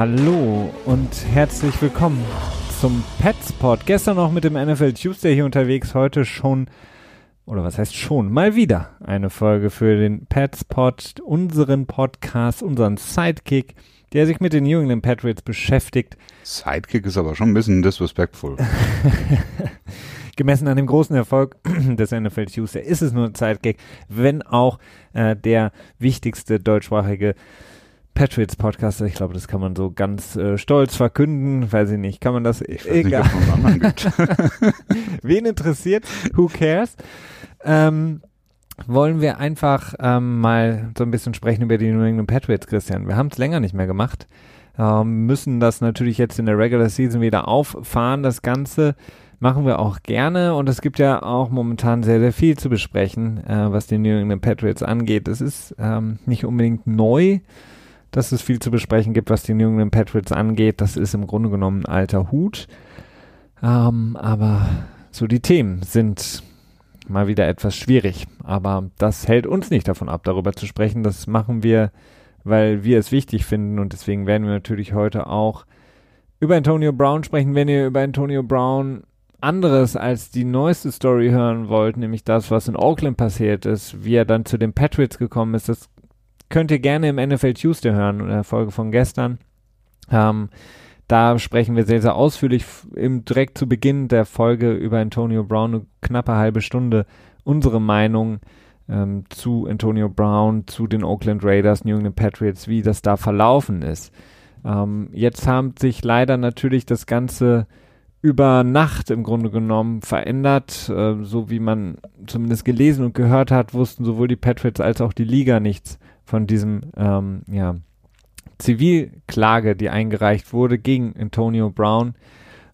Hallo und herzlich willkommen zum Petspot. Gestern noch mit dem NFL Tuesday hier unterwegs, heute schon, oder was heißt schon, mal wieder eine Folge für den Petspot, unseren Podcast, unseren Sidekick, der sich mit den New England Patriots beschäftigt. Sidekick ist aber schon ein bisschen disrespectful. Gemessen an dem großen Erfolg des NFL Tuesday ist es nur ein Sidekick, wenn auch äh, der wichtigste deutschsprachige Patriots Podcast. Ich glaube, das kann man so ganz äh, stolz verkünden. Weiß ich nicht. Kann man das? Ich weiß Egal. nicht, ob man gibt. Wen interessiert? Who cares? Ähm, wollen wir einfach ähm, mal so ein bisschen sprechen über die New England Patriots, Christian. Wir haben es länger nicht mehr gemacht. Ähm, müssen das natürlich jetzt in der Regular Season wieder auffahren, das Ganze machen wir auch gerne und es gibt ja auch momentan sehr, sehr viel zu besprechen, äh, was die New England Patriots angeht. Es ist ähm, nicht unbedingt neu, dass es viel zu besprechen gibt, was die New England Patriots angeht. Das ist im Grunde genommen ein alter Hut. Ähm, aber so die Themen sind mal wieder etwas schwierig. Aber das hält uns nicht davon ab, darüber zu sprechen. Das machen wir, weil wir es wichtig finden und deswegen werden wir natürlich heute auch über Antonio Brown sprechen. Wenn ihr über Antonio Brown anderes als die neueste Story hören wollt, nämlich das, was in Oakland passiert ist, wie er dann zu den Patriots gekommen ist, das könnt ihr gerne im NFL Tuesday hören, in der Folge von gestern. Ähm, da sprechen wir sehr, sehr ausführlich im, direkt zu Beginn der Folge über Antonio Brown, eine knappe halbe Stunde, unsere Meinung ähm, zu Antonio Brown, zu den Oakland Raiders, New England Patriots, wie das da verlaufen ist. Ähm, jetzt haben sich leider natürlich das Ganze über Nacht im Grunde genommen verändert. Äh, so wie man zumindest gelesen und gehört hat, wussten sowohl die Patriots als auch die Liga nichts von diesem ähm, ja, Zivilklage, die eingereicht wurde gegen Antonio Brown.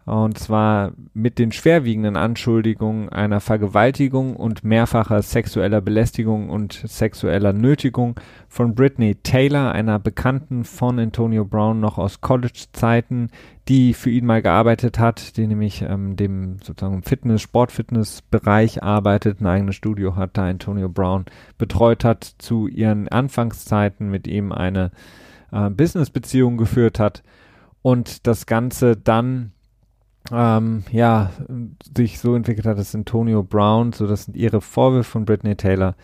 Und zwar mit den schwerwiegenden Anschuldigungen einer Vergewaltigung und mehrfacher sexueller Belästigung und sexueller Nötigung von Brittany Taylor, einer Bekannten von Antonio Brown noch aus College-Zeiten, die für ihn mal gearbeitet hat, die nämlich ähm, dem sozusagen Fitness, Sportfitness-Bereich arbeitet, ein eigenes Studio hat, da Antonio Brown betreut hat, zu ihren Anfangszeiten mit ihm eine äh, Business-Beziehung geführt hat und das Ganze dann ähm, ja, sich so entwickelt hat, dass Antonio Brown, so das sind ihre Vorwürfe von Britney Taylor,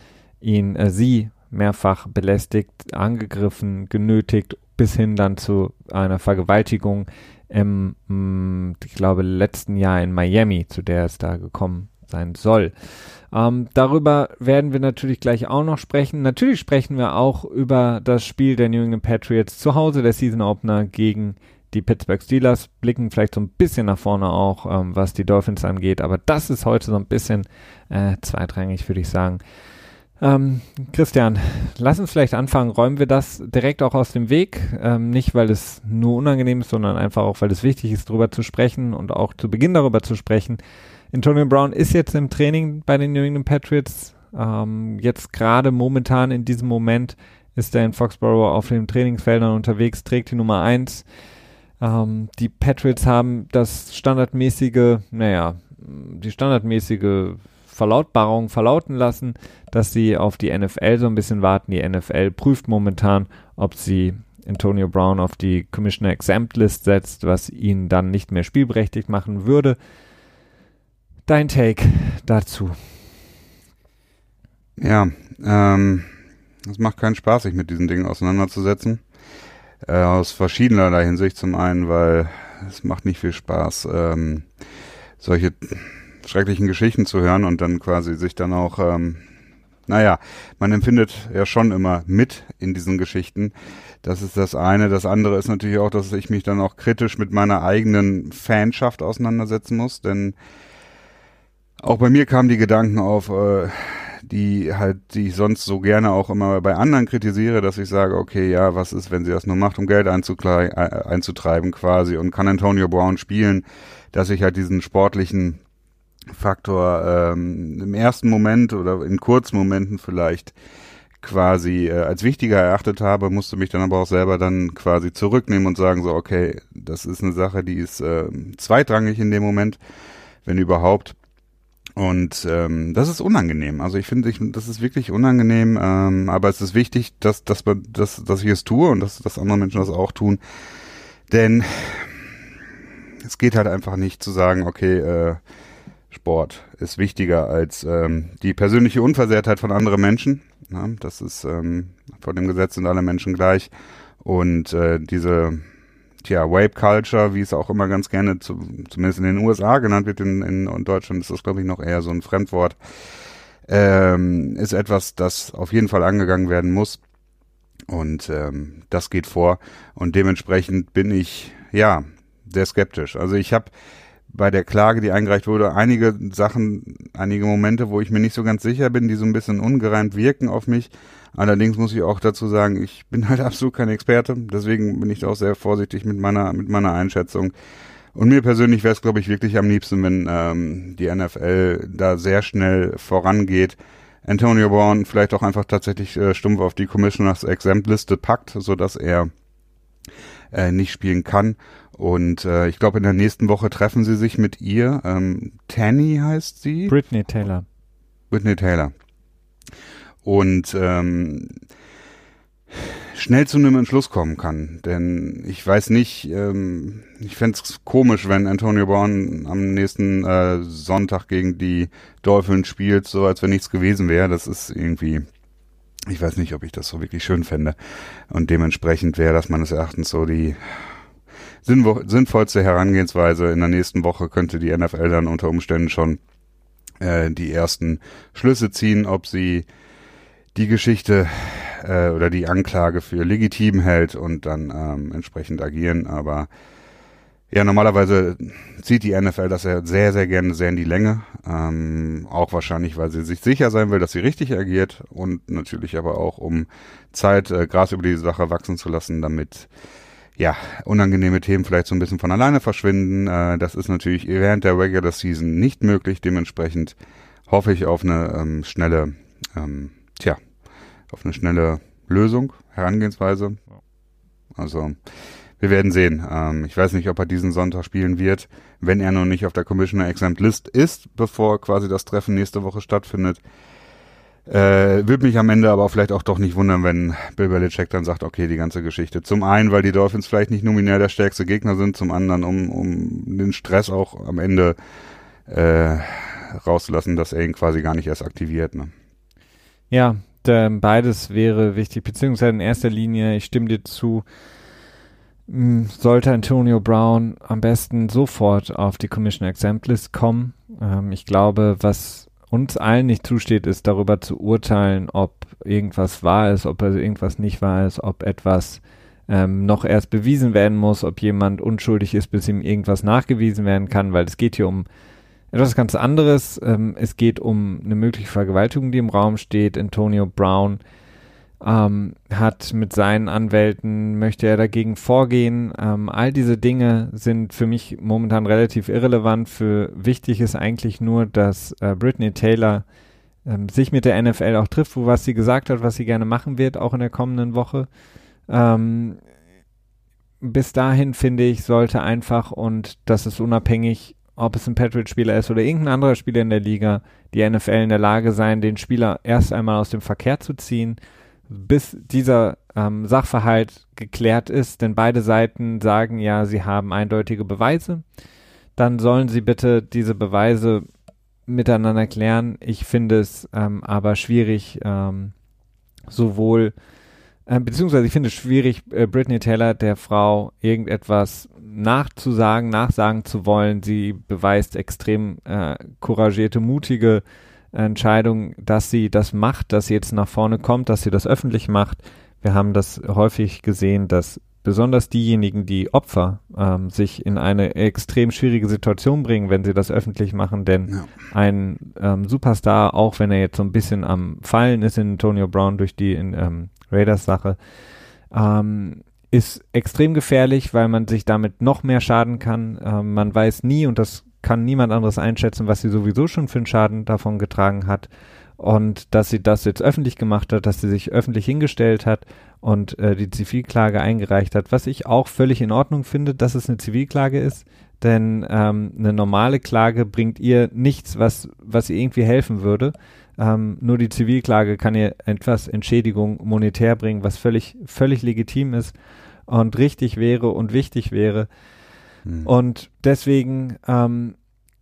ihn, äh, sie mehrfach belästigt, angegriffen, genötigt, bis hin dann zu einer Vergewaltigung im, mh, mm, ich glaube, letzten Jahr in Miami, zu der es da gekommen sein soll. Ähm, darüber werden wir natürlich gleich auch noch sprechen. Natürlich sprechen wir auch über das Spiel der New England Patriots zu Hause, der Season Opener gegen die Pittsburgh Steelers blicken vielleicht so ein bisschen nach vorne auch, ähm, was die Dolphins angeht, aber das ist heute so ein bisschen äh, zweitrangig, würde ich sagen. Ähm, Christian, lass uns vielleicht anfangen. Räumen wir das direkt auch aus dem Weg. Ähm, nicht, weil es nur unangenehm ist, sondern einfach auch, weil es wichtig ist, darüber zu sprechen und auch zu Beginn darüber zu sprechen. Antonio Brown ist jetzt im Training bei den New England Patriots. Ähm, jetzt gerade momentan in diesem Moment ist er in Foxborough auf den Trainingsfeldern unterwegs, trägt die Nummer 1. Ähm, die Patriots haben das standardmäßige, naja, die standardmäßige Verlautbarung verlauten lassen, dass sie auf die NFL so ein bisschen warten. Die NFL prüft momentan, ob sie Antonio Brown auf die Commissioner Exempt List setzt, was ihn dann nicht mehr spielberechtigt machen würde. Dein Take dazu? Ja, ähm, es macht keinen Spaß, sich mit diesen Dingen auseinanderzusetzen. Äh, aus verschiedenerlei Hinsicht. Zum einen, weil es macht nicht viel Spaß, ähm, solche schrecklichen Geschichten zu hören und dann quasi sich dann auch, ähm, naja, man empfindet ja schon immer mit in diesen Geschichten. Das ist das eine. Das andere ist natürlich auch, dass ich mich dann auch kritisch mit meiner eigenen Fanschaft auseinandersetzen muss, denn auch bei mir kamen die Gedanken auf, äh, die halt, die ich sonst so gerne auch immer bei anderen kritisiere, dass ich sage, okay, ja, was ist, wenn sie das nur macht, um Geld äh, einzutreiben quasi und kann Antonio Brown spielen, dass ich halt diesen sportlichen Faktor ähm, im ersten Moment oder in kurzen Momenten vielleicht quasi äh, als wichtiger erachtet habe, musste mich dann aber auch selber dann quasi zurücknehmen und sagen so, okay, das ist eine Sache, die ist äh, zweitrangig in dem Moment, wenn überhaupt. Und ähm, das ist unangenehm. Also ich finde, ich, das ist wirklich unangenehm, ähm, aber es ist wichtig, dass, dass, man, dass, dass ich es tue und dass, dass andere Menschen das auch tun. Denn es geht halt einfach nicht zu sagen, okay, äh, Sport ist wichtiger als ähm, die persönliche Unversehrtheit von anderen Menschen. Ja, das ist ähm, vor dem Gesetz sind alle Menschen gleich. Und äh, diese tja, Wape Culture, wie es auch immer ganz gerne, zu, zumindest in den USA genannt wird, in, in, Deutschland ist das, glaube ich, noch eher so ein Fremdwort, ähm, ist etwas, das auf jeden Fall angegangen werden muss. Und ähm, das geht vor. Und dementsprechend bin ich, ja, sehr skeptisch. Also ich habe bei der Klage, die eingereicht wurde, einige Sachen, einige Momente, wo ich mir nicht so ganz sicher bin, die so ein bisschen ungereimt wirken auf mich. Allerdings muss ich auch dazu sagen, ich bin halt absolut kein Experte, deswegen bin ich da auch sehr vorsichtig mit meiner mit meiner Einschätzung. Und mir persönlich wäre es, glaube ich, wirklich am liebsten, wenn ähm, die NFL da sehr schnell vorangeht. Antonio Brown vielleicht auch einfach tatsächlich äh, stumpf auf die Commissioners Exempt Liste packt, so dass er äh, nicht spielen kann. Und äh, ich glaube, in der nächsten Woche treffen sie sich mit ihr. Ähm, Tanny heißt sie. Britney Taylor. Britney Taylor und ähm, schnell zu einem Entschluss kommen kann. Denn ich weiß nicht, ähm, ich fände komisch, wenn Antonio Brown am nächsten äh, Sonntag gegen die Dolphins spielt, so als wenn nichts gewesen wäre. Das ist irgendwie, ich weiß nicht, ob ich das so wirklich schön fände. Und dementsprechend wäre das meines Erachtens so die sinnvollste Herangehensweise. In der nächsten Woche könnte die NFL dann unter Umständen schon äh, die ersten Schlüsse ziehen, ob sie die Geschichte äh, oder die Anklage für legitim hält und dann ähm, entsprechend agieren. Aber ja, normalerweise zieht die NFL das sehr, sehr gerne sehr in die Länge. Ähm, auch wahrscheinlich, weil sie sich sicher sein will, dass sie richtig agiert und natürlich aber auch, um Zeit, äh, Gras über die Sache wachsen zu lassen, damit ja, unangenehme Themen vielleicht so ein bisschen von alleine verschwinden. Äh, das ist natürlich während der Regular Season nicht möglich. Dementsprechend hoffe ich auf eine ähm, schnelle ähm, tja, auf eine schnelle Lösung, Herangehensweise. Also, wir werden sehen. Ähm, ich weiß nicht, ob er diesen Sonntag spielen wird, wenn er noch nicht auf der Commissioner Exempt List ist, bevor quasi das Treffen nächste Woche stattfindet. Äh, würde mich am Ende aber vielleicht auch doch nicht wundern, wenn Bill Belichick dann sagt, okay, die ganze Geschichte. Zum einen, weil die Dolphins vielleicht nicht nominell der stärkste Gegner sind, zum anderen, um, um den Stress auch am Ende äh, rauszulassen, dass er ihn quasi gar nicht erst aktiviert. Ne? Ja, beides wäre wichtig, beziehungsweise in erster Linie, ich stimme dir zu, sollte Antonio Brown am besten sofort auf die Commission Exempt List kommen. Ähm, ich glaube, was uns allen nicht zusteht, ist darüber zu urteilen, ob irgendwas wahr ist, ob irgendwas nicht wahr ist, ob etwas ähm, noch erst bewiesen werden muss, ob jemand unschuldig ist, bis ihm irgendwas nachgewiesen werden kann, weil es geht hier um etwas ganz anderes. Ähm, es geht um eine mögliche Vergewaltigung, die im Raum steht. Antonio Brown ähm, hat mit seinen Anwälten, möchte er dagegen vorgehen. Ähm, all diese Dinge sind für mich momentan relativ irrelevant. Für wichtig ist eigentlich nur, dass äh, Britney Taylor ähm, sich mit der NFL auch trifft, wo was sie gesagt hat, was sie gerne machen wird, auch in der kommenden Woche. Ähm, bis dahin finde ich, sollte einfach und das ist unabhängig ob es ein Patriot-Spieler ist oder irgendein anderer Spieler in der Liga, die NFL in der Lage sein, den Spieler erst einmal aus dem Verkehr zu ziehen, bis dieser ähm, Sachverhalt geklärt ist, denn beide Seiten sagen ja, sie haben eindeutige Beweise. Dann sollen sie bitte diese Beweise miteinander klären. Ich finde es ähm, aber schwierig, ähm, sowohl, äh, beziehungsweise ich finde es schwierig, äh, Britney Taylor der Frau irgendetwas nachzusagen, nachsagen zu wollen. Sie beweist extrem äh, couragierte, mutige Entscheidung, dass sie das macht, dass sie jetzt nach vorne kommt, dass sie das öffentlich macht. Wir haben das häufig gesehen, dass besonders diejenigen, die Opfer ähm, sich in eine extrem schwierige Situation bringen, wenn sie das öffentlich machen, denn ja. ein ähm, Superstar, auch wenn er jetzt so ein bisschen am Fallen ist in Antonio Brown durch die in, ähm, Raiders-Sache, ähm, ist extrem gefährlich, weil man sich damit noch mehr schaden kann. Ähm, man weiß nie, und das kann niemand anderes einschätzen, was sie sowieso schon für einen Schaden davon getragen hat. Und dass sie das jetzt öffentlich gemacht hat, dass sie sich öffentlich hingestellt hat und äh, die Zivilklage eingereicht hat, was ich auch völlig in Ordnung finde, dass es eine Zivilklage ist, denn ähm, eine normale Klage bringt ihr nichts, was, was ihr irgendwie helfen würde. Ähm, nur die Zivilklage kann ihr etwas Entschädigung monetär bringen, was völlig, völlig legitim ist. und richtig wäre und wichtig wäre. Mhm. Und deswegen ähm,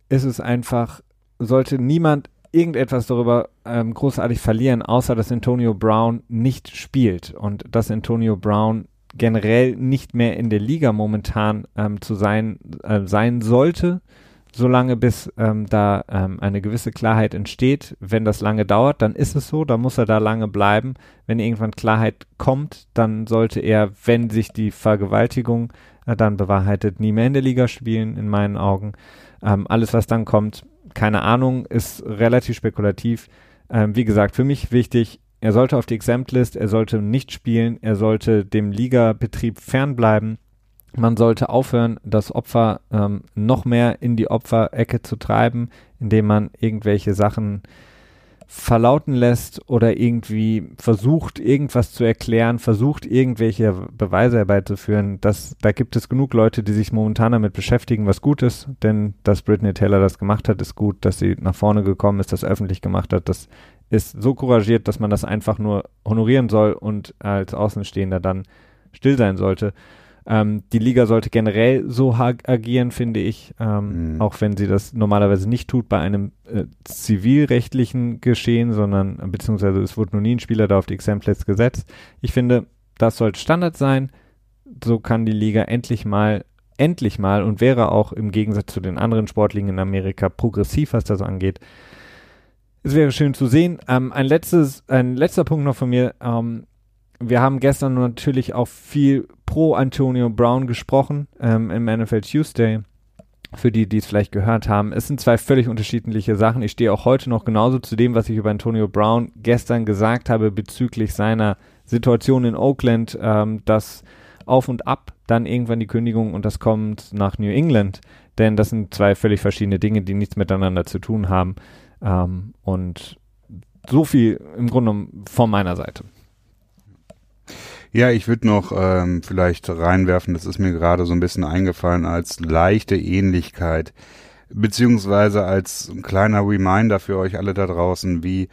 ist es einfach, sollte niemand irgendetwas darüber ähm, großartig verlieren, außer dass Antonio Brown nicht spielt und dass Antonio Brown generell nicht mehr in der Liga momentan ähm, zu sein äh, sein sollte, solange bis ähm, da ähm, eine gewisse Klarheit entsteht. Wenn das lange dauert, dann ist es so, dann muss er da lange bleiben. Wenn irgendwann Klarheit kommt, dann sollte er, wenn sich die Vergewaltigung äh, dann bewahrheitet, nie mehr in der Liga spielen, in meinen Augen. Ähm, alles, was dann kommt, keine Ahnung, ist relativ spekulativ. Ähm, wie gesagt, für mich wichtig, er sollte auf die Exemplist, er sollte nicht spielen, er sollte dem Ligabetrieb fernbleiben. Man sollte aufhören, das Opfer ähm, noch mehr in die Opferecke zu treiben, indem man irgendwelche Sachen verlauten lässt oder irgendwie versucht, irgendwas zu erklären, versucht, irgendwelche Beweise herbeizuführen. Das, da gibt es genug Leute, die sich momentan damit beschäftigen, was gut ist, denn dass Britney Taylor das gemacht hat, ist gut, dass sie nach vorne gekommen ist, das öffentlich gemacht hat, das ist so couragiert, dass man das einfach nur honorieren soll und als Außenstehender dann still sein sollte. Ähm, die Liga sollte generell so agieren, finde ich, ähm, mhm. auch wenn sie das normalerweise nicht tut bei einem äh, zivilrechtlichen Geschehen, sondern beziehungsweise es wurde noch nie ein Spieler da auf die Exemplets gesetzt. Ich finde, das sollte Standard sein. So kann die Liga endlich mal, endlich mal und wäre auch im Gegensatz zu den anderen Sportligen in Amerika progressiv, was das angeht. Es wäre schön zu sehen. Ähm, ein letztes, ein letzter Punkt noch von mir. Ähm, wir haben gestern natürlich auch viel pro Antonio Brown gesprochen ähm, im NFL Tuesday. Für die, die es vielleicht gehört haben. Es sind zwei völlig unterschiedliche Sachen. Ich stehe auch heute noch genauso zu dem, was ich über Antonio Brown gestern gesagt habe bezüglich seiner Situation in Oakland, ähm, das Auf und Ab, dann irgendwann die Kündigung und das kommt nach New England. Denn das sind zwei völlig verschiedene Dinge, die nichts miteinander zu tun haben. Ähm, und so viel im Grunde von meiner Seite. Ja, ich würde noch ähm, vielleicht reinwerfen, das ist mir gerade so ein bisschen eingefallen, als leichte Ähnlichkeit, beziehungsweise als ein kleiner Reminder für euch alle da draußen, wie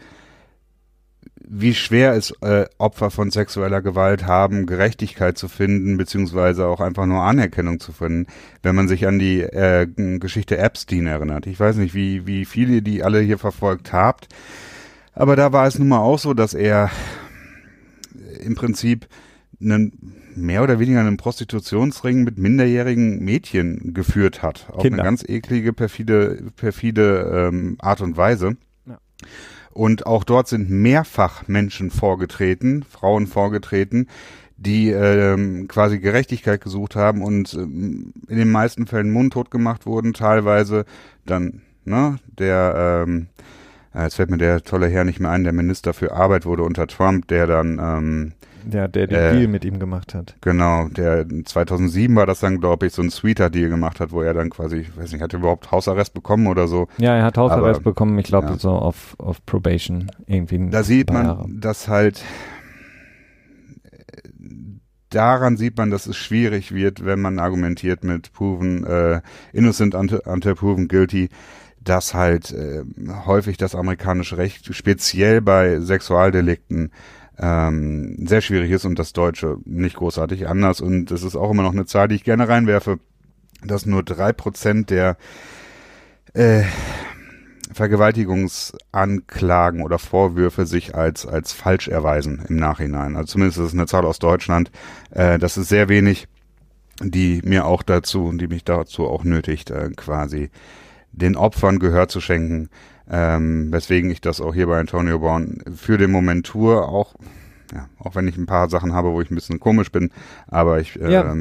wie schwer es äh, Opfer von sexueller Gewalt haben, Gerechtigkeit zu finden, beziehungsweise auch einfach nur Anerkennung zu finden, wenn man sich an die äh, Geschichte Epstein erinnert. Ich weiß nicht, wie, wie viele die alle hier verfolgt habt, aber da war es nun mal auch so, dass er im Prinzip einen mehr oder weniger einen Prostitutionsring mit minderjährigen Mädchen geführt hat. Auf Kinder. eine ganz eklige, perfide, perfide ähm, Art und Weise. Ja. Und auch dort sind mehrfach Menschen vorgetreten, Frauen vorgetreten, die ähm, quasi Gerechtigkeit gesucht haben und ähm, in den meisten Fällen mundtot gemacht wurden, teilweise dann, ne, der, ähm, äh, jetzt fällt mir der tolle Herr nicht mehr ein, der Minister für Arbeit wurde unter Trump, der dann ähm, ja, der den äh, Deal mit ihm gemacht hat. Genau, der 2007 war das dann, glaube ich, so ein sweeter Deal gemacht hat, wo er dann quasi, ich weiß nicht, hat er überhaupt Hausarrest bekommen oder so? Ja, er hat Hausarrest Aber, bekommen, ich glaube ja. so auf, auf Probation irgendwie. Da sieht man, Jahre. dass halt daran sieht man, dass es schwierig wird, wenn man argumentiert mit proven äh, innocent until, until proven guilty, dass halt äh, häufig das amerikanische Recht speziell bei Sexualdelikten ähm, sehr schwierig ist und das Deutsche nicht großartig anders. Und es ist auch immer noch eine Zahl, die ich gerne reinwerfe, dass nur drei Prozent der äh, Vergewaltigungsanklagen oder Vorwürfe sich als, als falsch erweisen im Nachhinein. Also zumindest ist es eine Zahl aus Deutschland. Äh, das ist sehr wenig, die mir auch dazu, die mich dazu auch nötigt, äh, quasi den Opfern Gehör zu schenken, ähm, weswegen ich das auch hier bei Antonio Brown für den Moment tue, auch, ja, auch wenn ich ein paar Sachen habe, wo ich ein bisschen komisch bin, aber ich, ähm, ja,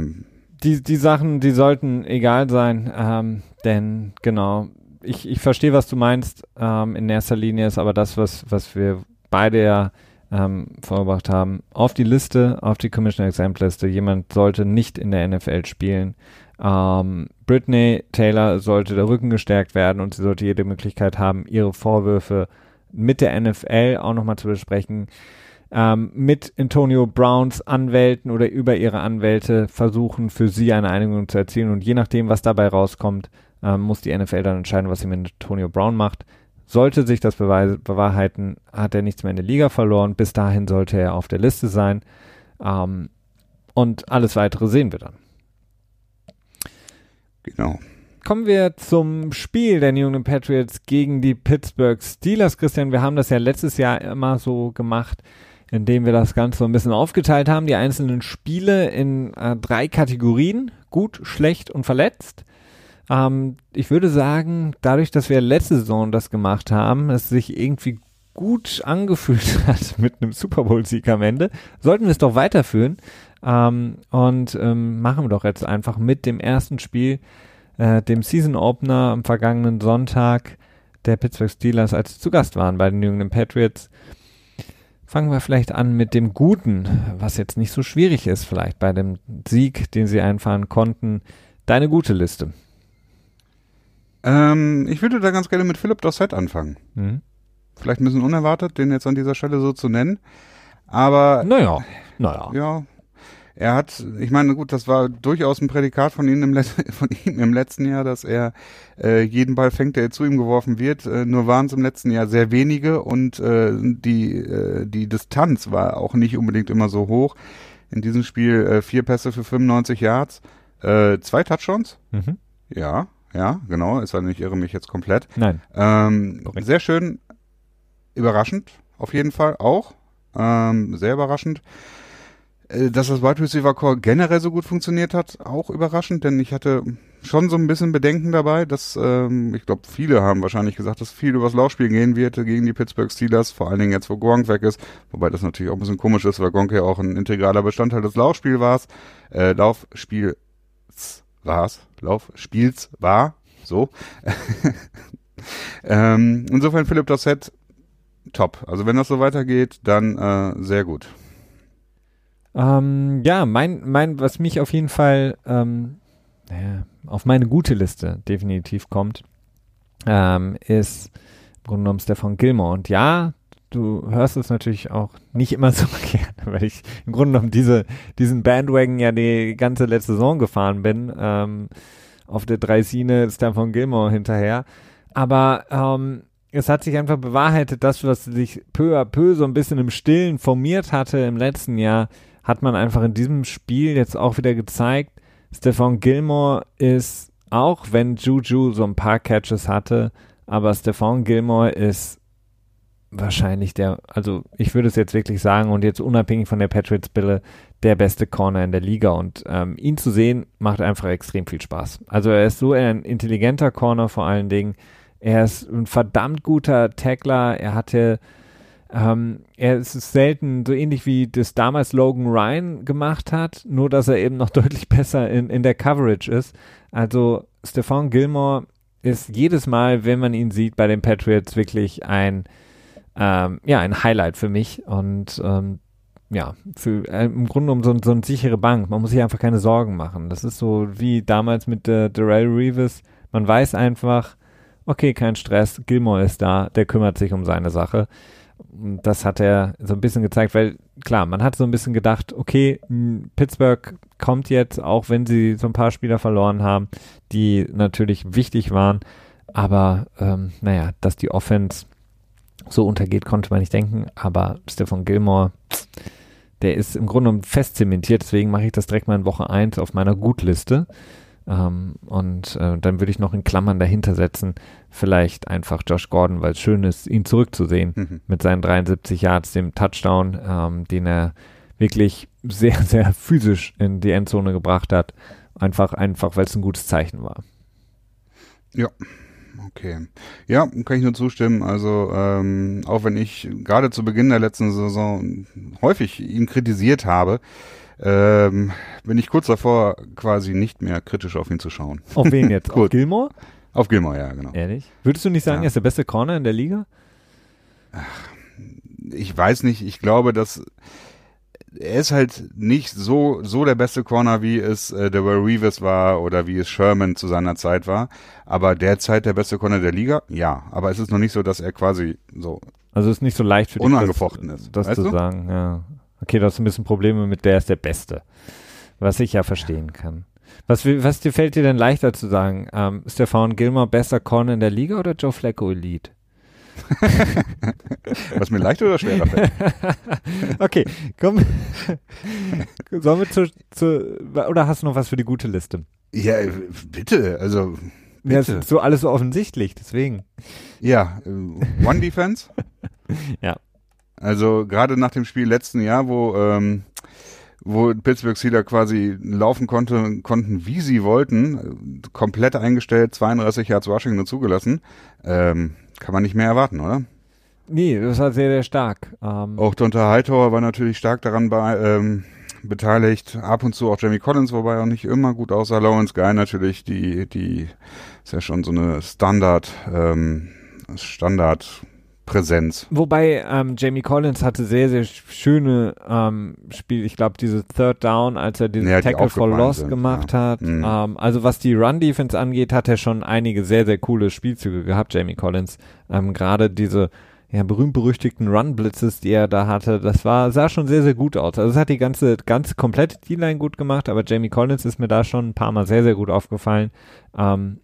die, die Sachen, die sollten egal sein, ähm, denn genau, ich, ich verstehe, was du meinst, ähm, in erster Linie ist aber das, was, was wir beide ja ähm, vorgebracht haben, auf die Liste, auf die Commissioner Exempt Liste, jemand sollte nicht in der NFL spielen, ähm, Britney Taylor sollte der Rücken gestärkt werden und sie sollte jede Möglichkeit haben, ihre Vorwürfe mit der NFL auch nochmal zu besprechen. Ähm, mit Antonio Browns Anwälten oder über ihre Anwälte versuchen, für sie eine Einigung zu erzielen. Und je nachdem, was dabei rauskommt, ähm, muss die NFL dann entscheiden, was sie mit Antonio Brown macht. Sollte sich das bewahrheiten, hat er nichts mehr in der Liga verloren. Bis dahin sollte er auf der Liste sein. Ähm, Und alles weitere sehen wir dann. Genau. Kommen wir zum Spiel der New England Patriots gegen die Pittsburgh Steelers, Christian. Wir haben das ja letztes Jahr immer so gemacht, indem wir das Ganze so ein bisschen aufgeteilt haben, die einzelnen Spiele in äh, drei Kategorien, gut, schlecht und verletzt. Ähm, ich würde sagen, dadurch, dass wir letzte Saison das gemacht haben, es sich irgendwie gut angefühlt hat mit einem Super Bowl-Sieg am Ende, sollten wir es doch weiterführen. Ähm, und ähm, machen wir doch jetzt einfach mit dem ersten Spiel, äh, dem Season Opener am vergangenen Sonntag der Pittsburgh Steelers, als sie zu Gast waren bei den New England Patriots. Fangen wir vielleicht an mit dem Guten, was jetzt nicht so schwierig ist, vielleicht bei dem Sieg, den sie einfahren konnten. Deine gute Liste. Ähm, ich würde da ganz gerne mit Philipp Dossett anfangen. Mhm. Vielleicht ein bisschen unerwartet, den jetzt an dieser Stelle so zu nennen. Aber Naja, naja. ja, er hat, ich meine, gut, das war durchaus ein Prädikat von ihm im, Let von ihm im letzten Jahr, dass er äh, jeden Ball fängt, der zu ihm geworfen wird. Äh, nur waren es im letzten Jahr sehr wenige und äh, die, äh, die Distanz war auch nicht unbedingt immer so hoch. In diesem Spiel äh, vier Pässe für 95 Yards, äh, zwei Touchdowns. Mhm. Ja, ja, genau. Ist war ich irre mich jetzt komplett. Nein. Ähm, Korrekt. sehr schön, überraschend, auf jeden Fall auch. Ähm, sehr überraschend. Äh, Dass das Wide Receiver Core generell so gut funktioniert hat, auch überraschend, denn ich hatte schon so ein bisschen Bedenken dabei, dass ähm, ich glaube, viele haben wahrscheinlich gesagt, dass viel übers Laufspiel gehen wird gegen die Pittsburgh Steelers, vor allen Dingen jetzt, wo Gronk weg ist, wobei das natürlich auch ein bisschen komisch ist, weil Gronk ja auch ein integraler Bestandteil des Laufspiels war. Äh, Laufspiels war's, Laufspiels war, so. ähm, insofern Philipp Dossett top. Also wenn das so weitergeht, dann äh, sehr gut. Ähm, ja, mein, mein, was mich auf jeden Fall ähm, naja, auf meine gute Liste definitiv kommt, ähm, ist im Grunde genommen Stefan Gilmore. Und ja, du hörst es natürlich auch nicht immer so gerne, weil ich im Grunde genommen diese, diesen Bandwagon ja die ganze letzte Saison gefahren bin, ähm, auf der Dreisine Stefan Gilmore hinterher. Aber ähm, es hat sich einfach bewahrheitet, das, was sich peu à peu so ein bisschen im Stillen formiert hatte im letzten Jahr, hat man einfach in diesem Spiel jetzt auch wieder gezeigt. Stefan Gilmore ist, auch wenn Juju so ein paar Catches hatte, aber Stefan Gilmore ist wahrscheinlich der, also ich würde es jetzt wirklich sagen und jetzt unabhängig von der Patriots-Bille, der beste Corner in der Liga und ähm, ihn zu sehen macht einfach extrem viel Spaß. Also er ist so ein intelligenter Corner vor allen Dingen. Er ist ein verdammt guter Tackler. Er hatte ähm, er ist selten so ähnlich wie das damals Logan Ryan gemacht hat, nur dass er eben noch deutlich besser in, in der Coverage ist. Also Stefan Gilmore ist jedes Mal, wenn man ihn sieht bei den Patriots, wirklich ein, ähm, ja, ein Highlight für mich und ähm, ja, für, äh, im Grunde um so, so eine sichere Bank. Man muss sich einfach keine Sorgen machen. Das ist so wie damals mit äh, Darrell Reeves. Man weiß einfach, okay, kein Stress, Gilmore ist da, der kümmert sich um seine Sache. Das hat er so ein bisschen gezeigt, weil klar, man hat so ein bisschen gedacht, okay, Pittsburgh kommt jetzt, auch wenn sie so ein paar Spieler verloren haben, die natürlich wichtig waren, aber ähm, naja, dass die Offense so untergeht, konnte man nicht denken, aber Stefan Gilmore, der ist im Grunde fest zementiert, deswegen mache ich das direkt mal in Woche 1 auf meiner Gutliste. Ähm, und äh, dann würde ich noch in Klammern dahinter setzen, vielleicht einfach Josh Gordon, weil es schön ist, ihn zurückzusehen Mhm. mit seinen 73 Yards, dem Touchdown, ähm, den er wirklich sehr, sehr physisch in die Endzone gebracht hat. Einfach, einfach, weil es ein gutes Zeichen war. Okay. Ja, kann ich nur zustimmen. Also, ähm, auch wenn ich gerade zu Beginn der letzten Saison häufig ihn kritisiert habe, ähm, bin ich kurz davor, quasi nicht mehr kritisch auf ihn zu schauen. Auf wen jetzt? auf. Gilmore? Auf Gilmore, ja, genau. Ehrlich? Würdest du nicht sagen, Ja. er ist der beste Corner in der Liga? Ich weiß nicht, ich glaube, dass er ist halt nicht so, so der beste Corner, wie es äh, der Reeves war oder wie es Sherman zu seiner Zeit war. Aber derzeit der beste Corner der Liga, ja. Aber es ist noch nicht so, dass er quasi so Also ist nicht so leicht für dich, Unangefochten das, ist, das weißt zu du? sagen. Ja. Okay, du hast ein bisschen Probleme mit der ist der Beste. Was ich ja verstehen kann. Was, was dir fällt dir denn leichter zu sagen? Ähm, Stefan Gilmore besser Corner in der Liga oder Joe Flacco Elite? Was mir leicht oder schwerer fällt. okay, komm. Sollen wir zu, zu, oder hast du noch was für die gute Liste? Ja, bitte, also. Bitte. Ja, ist so alles so offensichtlich, deswegen. Ja, äh, One Defense. ja. Also gerade nach dem Spiel letzten Jahr, wo ähm, wo Pittsburgh Steelers quasi laufen konnte, konnten, wie sie wollten, komplett eingestellt, 32 Yards Rushing nur zugelassen, ähm, kann man nicht mehr erwarten, oder? Nee, das war sehr, sehr stark. Ähm auch Donta Hightower war natürlich stark daran bei, ähm, beteiligt, ab und zu auch Jamie Collins, wobei auch nicht immer gut aussah. Lawrence Guy natürlich, die, die ist ja schon so eine Standard, ähm, Standard Präsenz. Wobei ähm, Jamie Collins hatte sehr, sehr schöne ähm, Spiele. Ich glaube, dieses Third Down, als er diesen Ja, die Tackle for Loss sind, gemacht ja. hat. Mhm. Ähm, also was die Run-Defense angeht, hat er schon einige sehr, sehr coole Spielzüge gehabt, Jamie Collins. Ähm, Gerade diese ja, berühmt-berüchtigten Run-Blitzes, die er da hatte, das war, sah schon sehr, sehr gut aus. Also es hat die ganze, ganze komplette D-Line gut gemacht, aber Jamie Collins ist mir da schon ein paar Mal sehr, sehr gut aufgefallen. Ähm,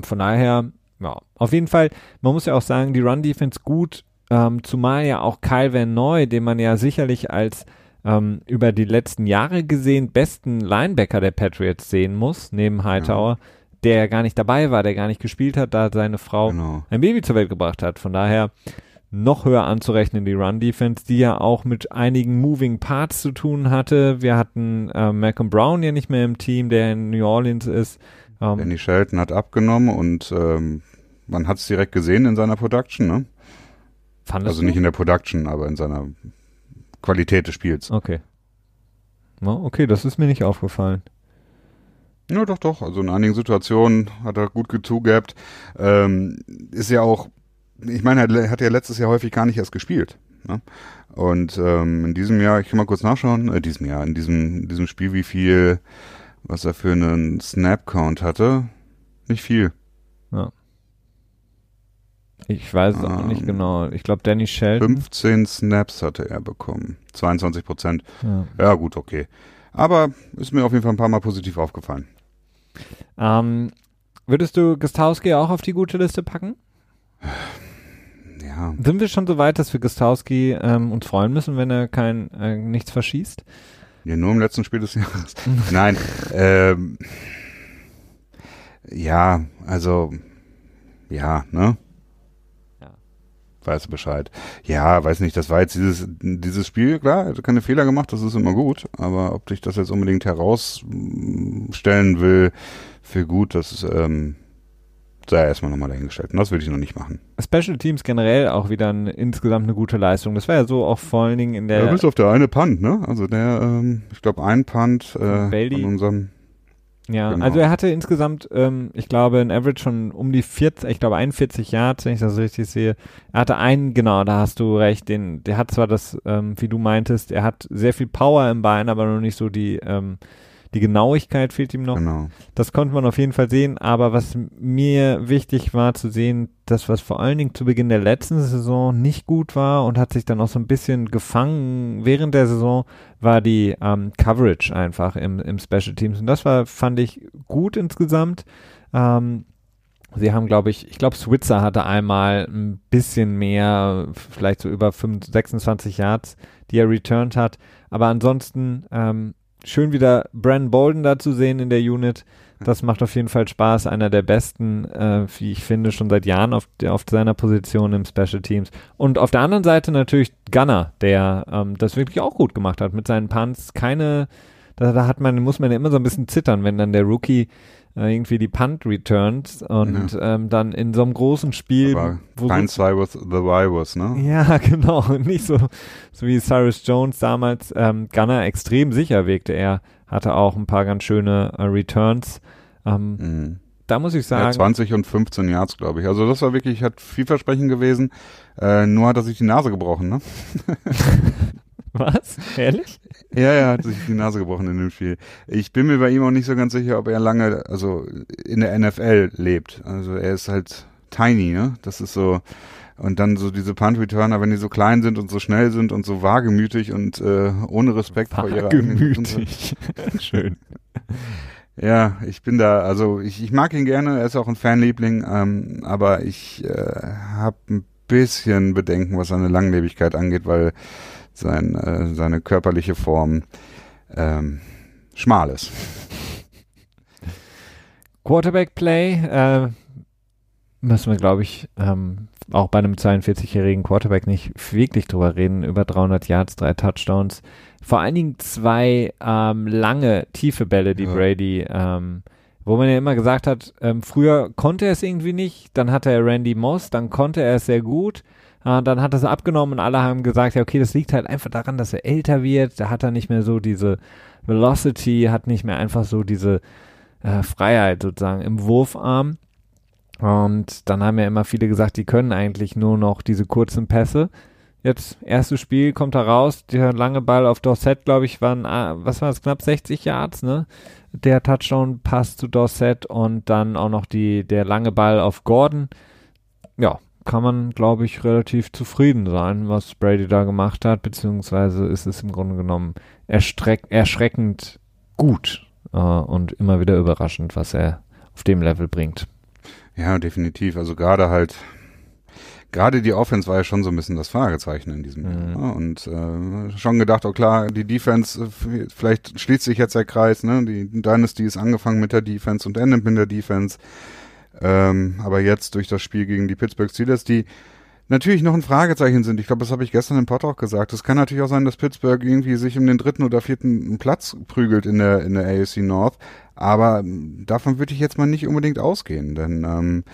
von daher, ja, auf jeden Fall, man muss ja auch sagen, die Run-Defense gut, ähm, zumal ja auch Kyle Van Noy, den man ja sicherlich als ähm, über die letzten Jahre gesehen besten Linebacker der Patriots sehen muss, neben Hightower, der ja gar nicht dabei war, der gar nicht gespielt hat, da seine Frau Genau. ein Baby zur Welt gebracht hat. Von daher noch höher anzurechnen die Run-Defense, die ja auch mit einigen Moving Parts zu tun hatte. Wir hatten äh, Malcolm Brown ja nicht mehr im Team, der in New Orleans ist. Ähm, Danny Shelton hat abgenommen und ähm, man hat es direkt gesehen in seiner Production, ne? fandest Also du? nicht in der Production, aber in seiner Qualität des Spiels. Okay. Okay, das ist mir nicht aufgefallen. Ja, doch, doch. Also in einigen Situationen hat er gut gezugehabt. Ähm, ist ja auch, ich meine, er hat ja letztes Jahr häufig gar nicht erst gespielt. Ne? Und ähm, in diesem Jahr, ich kann mal kurz nachschauen, äh, diesem Jahr, in diesem, in diesem Spiel, wie viel, was er für einen Snap-Count hatte. Nicht viel. Ich weiß es auch nicht Ähm, genau. Ich glaube, Danny Shelton. 15 Snaps hatte er bekommen. 22 Prozent. Ja. Ja, gut, okay. Aber ist mir auf jeden Fall ein paar Mal positiv aufgefallen. Ähm, würdest du Gostowski auch auf die gute Liste packen? Ja. Sind wir schon so weit, dass wir Gostowski ähm, uns freuen müssen, wenn er kein äh, nichts verschießt? Ja, nur im letzten Spiel des Jahres. Nein, ähm, ja, also, ja, ne? Ja. Weiß Bescheid. Ja, weiß nicht, das war jetzt dieses, dieses Spiel, klar, hat keine Fehler gemacht, das ist immer gut, aber ob ich das jetzt unbedingt herausstellen will für gut, das ist, ähm, sei erstmal nochmal dahingestellt. Und das will ich noch nicht machen. Special Teams generell auch wieder ein, insgesamt eine gute Leistung. Das war ja so auch vor allen Dingen in der Ja, bis auf der eine Punt, ne? Also der, ähm, ich glaube, ein Punt äh, von unserem Ja, Genau. also er hatte insgesamt, ähm, ich glaube, in Average schon um die 40, ich glaube 41 Yards, wenn ich das richtig sehe. Er hatte einen, genau, da hast du recht, den, der hat zwar das, ähm, wie du meintest, er hat sehr viel Power im Bein, aber noch nicht so die, ähm, die Genauigkeit fehlt ihm noch. Genau. Das konnte man auf jeden Fall sehen, aber was mir wichtig war zu sehen, das, was vor allen Dingen zu Beginn der letzten Saison nicht gut war und hat sich dann auch so ein bisschen gefangen während der Saison, war die ähm, Coverage einfach im, im Special Teams. Und das war, fand ich, gut insgesamt. Ähm, Sie haben, glaube ich, ich glaube, Switzer hatte einmal ein bisschen mehr, vielleicht so über 25, 26 Yards, die er returned hat. Aber ansonsten ähm, schön wieder Brandon Bolden da zu sehen in der Unit. Das macht auf jeden Fall Spaß. Einer der besten, äh, wie ich finde, schon seit Jahren auf, auf seiner Position im Special Teams. Und auf der anderen Seite natürlich Gunner, der ähm, das wirklich auch gut gemacht hat mit seinen Punts. Keine, da, da hat man, muss man ja immer so ein bisschen zittern, wenn dann der Rookie irgendwie die Punt returns und ähm, dann in so einem großen Spiel, Aber wo so kein Cyrus the Virus, ne? ja, genau. Nicht so, so wie Cyrus Jones damals. Ähm, Gunner extrem sicher wirkte er. Hatte auch ein paar ganz schöne äh, Returns. Ähm, Mhm. da muss ich Ja, sagen, 20 und 15 Yards, glaube ich. Also das war wirklich, hat vielversprechend gewesen. Äh, nur hat er sich die Nase gebrochen, ne? was? Ehrlich? Ja, ja, hat sich die Nase gebrochen in dem Spiel. Ich bin mir bei ihm auch nicht so ganz sicher, ob er lange, also in der NFL lebt. Also er ist halt tiny, ne? Das ist so. Und dann so diese Punt-Returner, wenn die so klein sind und so schnell sind und so wagemütig und äh, ohne Respekt vor ihrer Gemütlich. Schön. Ja, ich bin da, also ich, ich mag ihn gerne, er ist auch ein Fanliebling, ähm, aber ich äh, habe ein bisschen Bedenken, was seine Langlebigkeit angeht, weil sein, äh, seine körperliche Form ähm, schmal ist. Quarterback Play äh, müssen wir, glaube ich, ähm, auch bei einem 42-jährigen Quarterback nicht wirklich drüber reden. Über 300 Yards, drei Touchdowns. Vor allen Dingen zwei ähm, lange, tiefe Bälle, die ja. Brady, ähm, wo man ja immer gesagt hat, ähm, früher konnte er es irgendwie nicht, dann hatte er Randy Moss, dann konnte er es sehr gut. Äh, dann hat er es abgenommen und alle haben gesagt, ja, okay, das liegt halt einfach daran, dass er älter wird. Da hat er nicht mehr so diese Velocity, hat nicht mehr einfach so diese äh, Freiheit sozusagen im Wurfarm. Und dann haben ja immer viele gesagt, die können eigentlich nur noch diese kurzen Pässe. Jetzt, erstes Spiel, kommt er raus, der lange Ball auf Dorset, glaube ich, waren, ah, was war es, knapp 60 Yards, ne? Der Touchdown passt zu Dorset und dann auch noch die, der lange Ball auf Gordon. Ja, kann man, glaube ich, relativ zufrieden sein, was Brady da gemacht hat, beziehungsweise ist es im Grunde genommen erschreckend gut äh, und immer wieder überraschend, was er auf dem Level bringt. Ja, definitiv. Also gerade halt, gerade die Offense war ja schon so ein bisschen das Fragezeichen in diesem mhm. Jahr. Und äh, schon gedacht, oh klar, die Defense, äh, vielleicht schließt sich jetzt der Kreis, ne? Die Dynasty ist angefangen mit der Defense und endet mit der Defense. Ähm, aber jetzt durch das Spiel gegen die Pittsburgh Steelers, die natürlich noch ein Fragezeichen sind. Ich glaube, das habe ich gestern im Pod auch gesagt. Es kann natürlich auch sein, dass Pittsburgh irgendwie sich um den dritten oder vierten Platz prügelt in der in der AFC North. Aber davon würde ich jetzt mal nicht unbedingt ausgehen, denn ähm,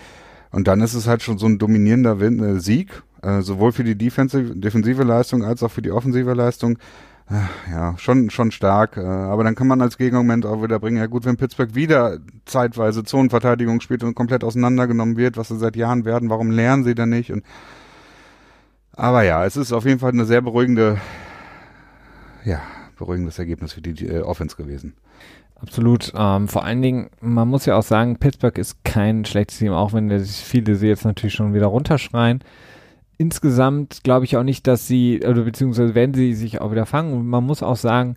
und dann ist es halt schon so ein dominierender Win äh, Sieg, äh, sowohl für die defensive, defensive Leistung als auch für die offensive Leistung. Ja, schon, schon stark. Äh, aber dann kann man als Gegenargument auch wieder bringen, ja gut, wenn Pittsburgh wieder zeitweise Zonenverteidigung spielt und komplett auseinandergenommen wird, was sie seit Jahren werden, warum lernen sie denn nicht? Und, aber ja, es ist auf jeden Fall eine sehr beruhigende, ja, beruhigendes Ergebnis für die äh, Offense gewesen. Absolut. Ähm, vor allen Dingen, man muss ja auch sagen, Pittsburgh ist kein schlechtes Team, auch wenn viele sie jetzt natürlich schon wieder runterschreien. Insgesamt glaube ich auch nicht, dass sie, oder beziehungsweise werden sie sich auch wieder fangen. Man muss auch sagen,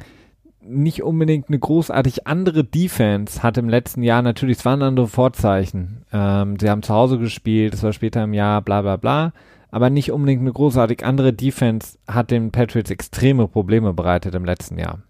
nicht unbedingt eine großartig andere Defense hat im letzten Jahr natürlich, es waren andere Vorzeichen. Ähm, sie haben zu Hause gespielt, es war später im Jahr, bla bla bla. Aber nicht unbedingt eine großartig andere Defense hat den Patriots extreme Probleme bereitet im letzten Jahr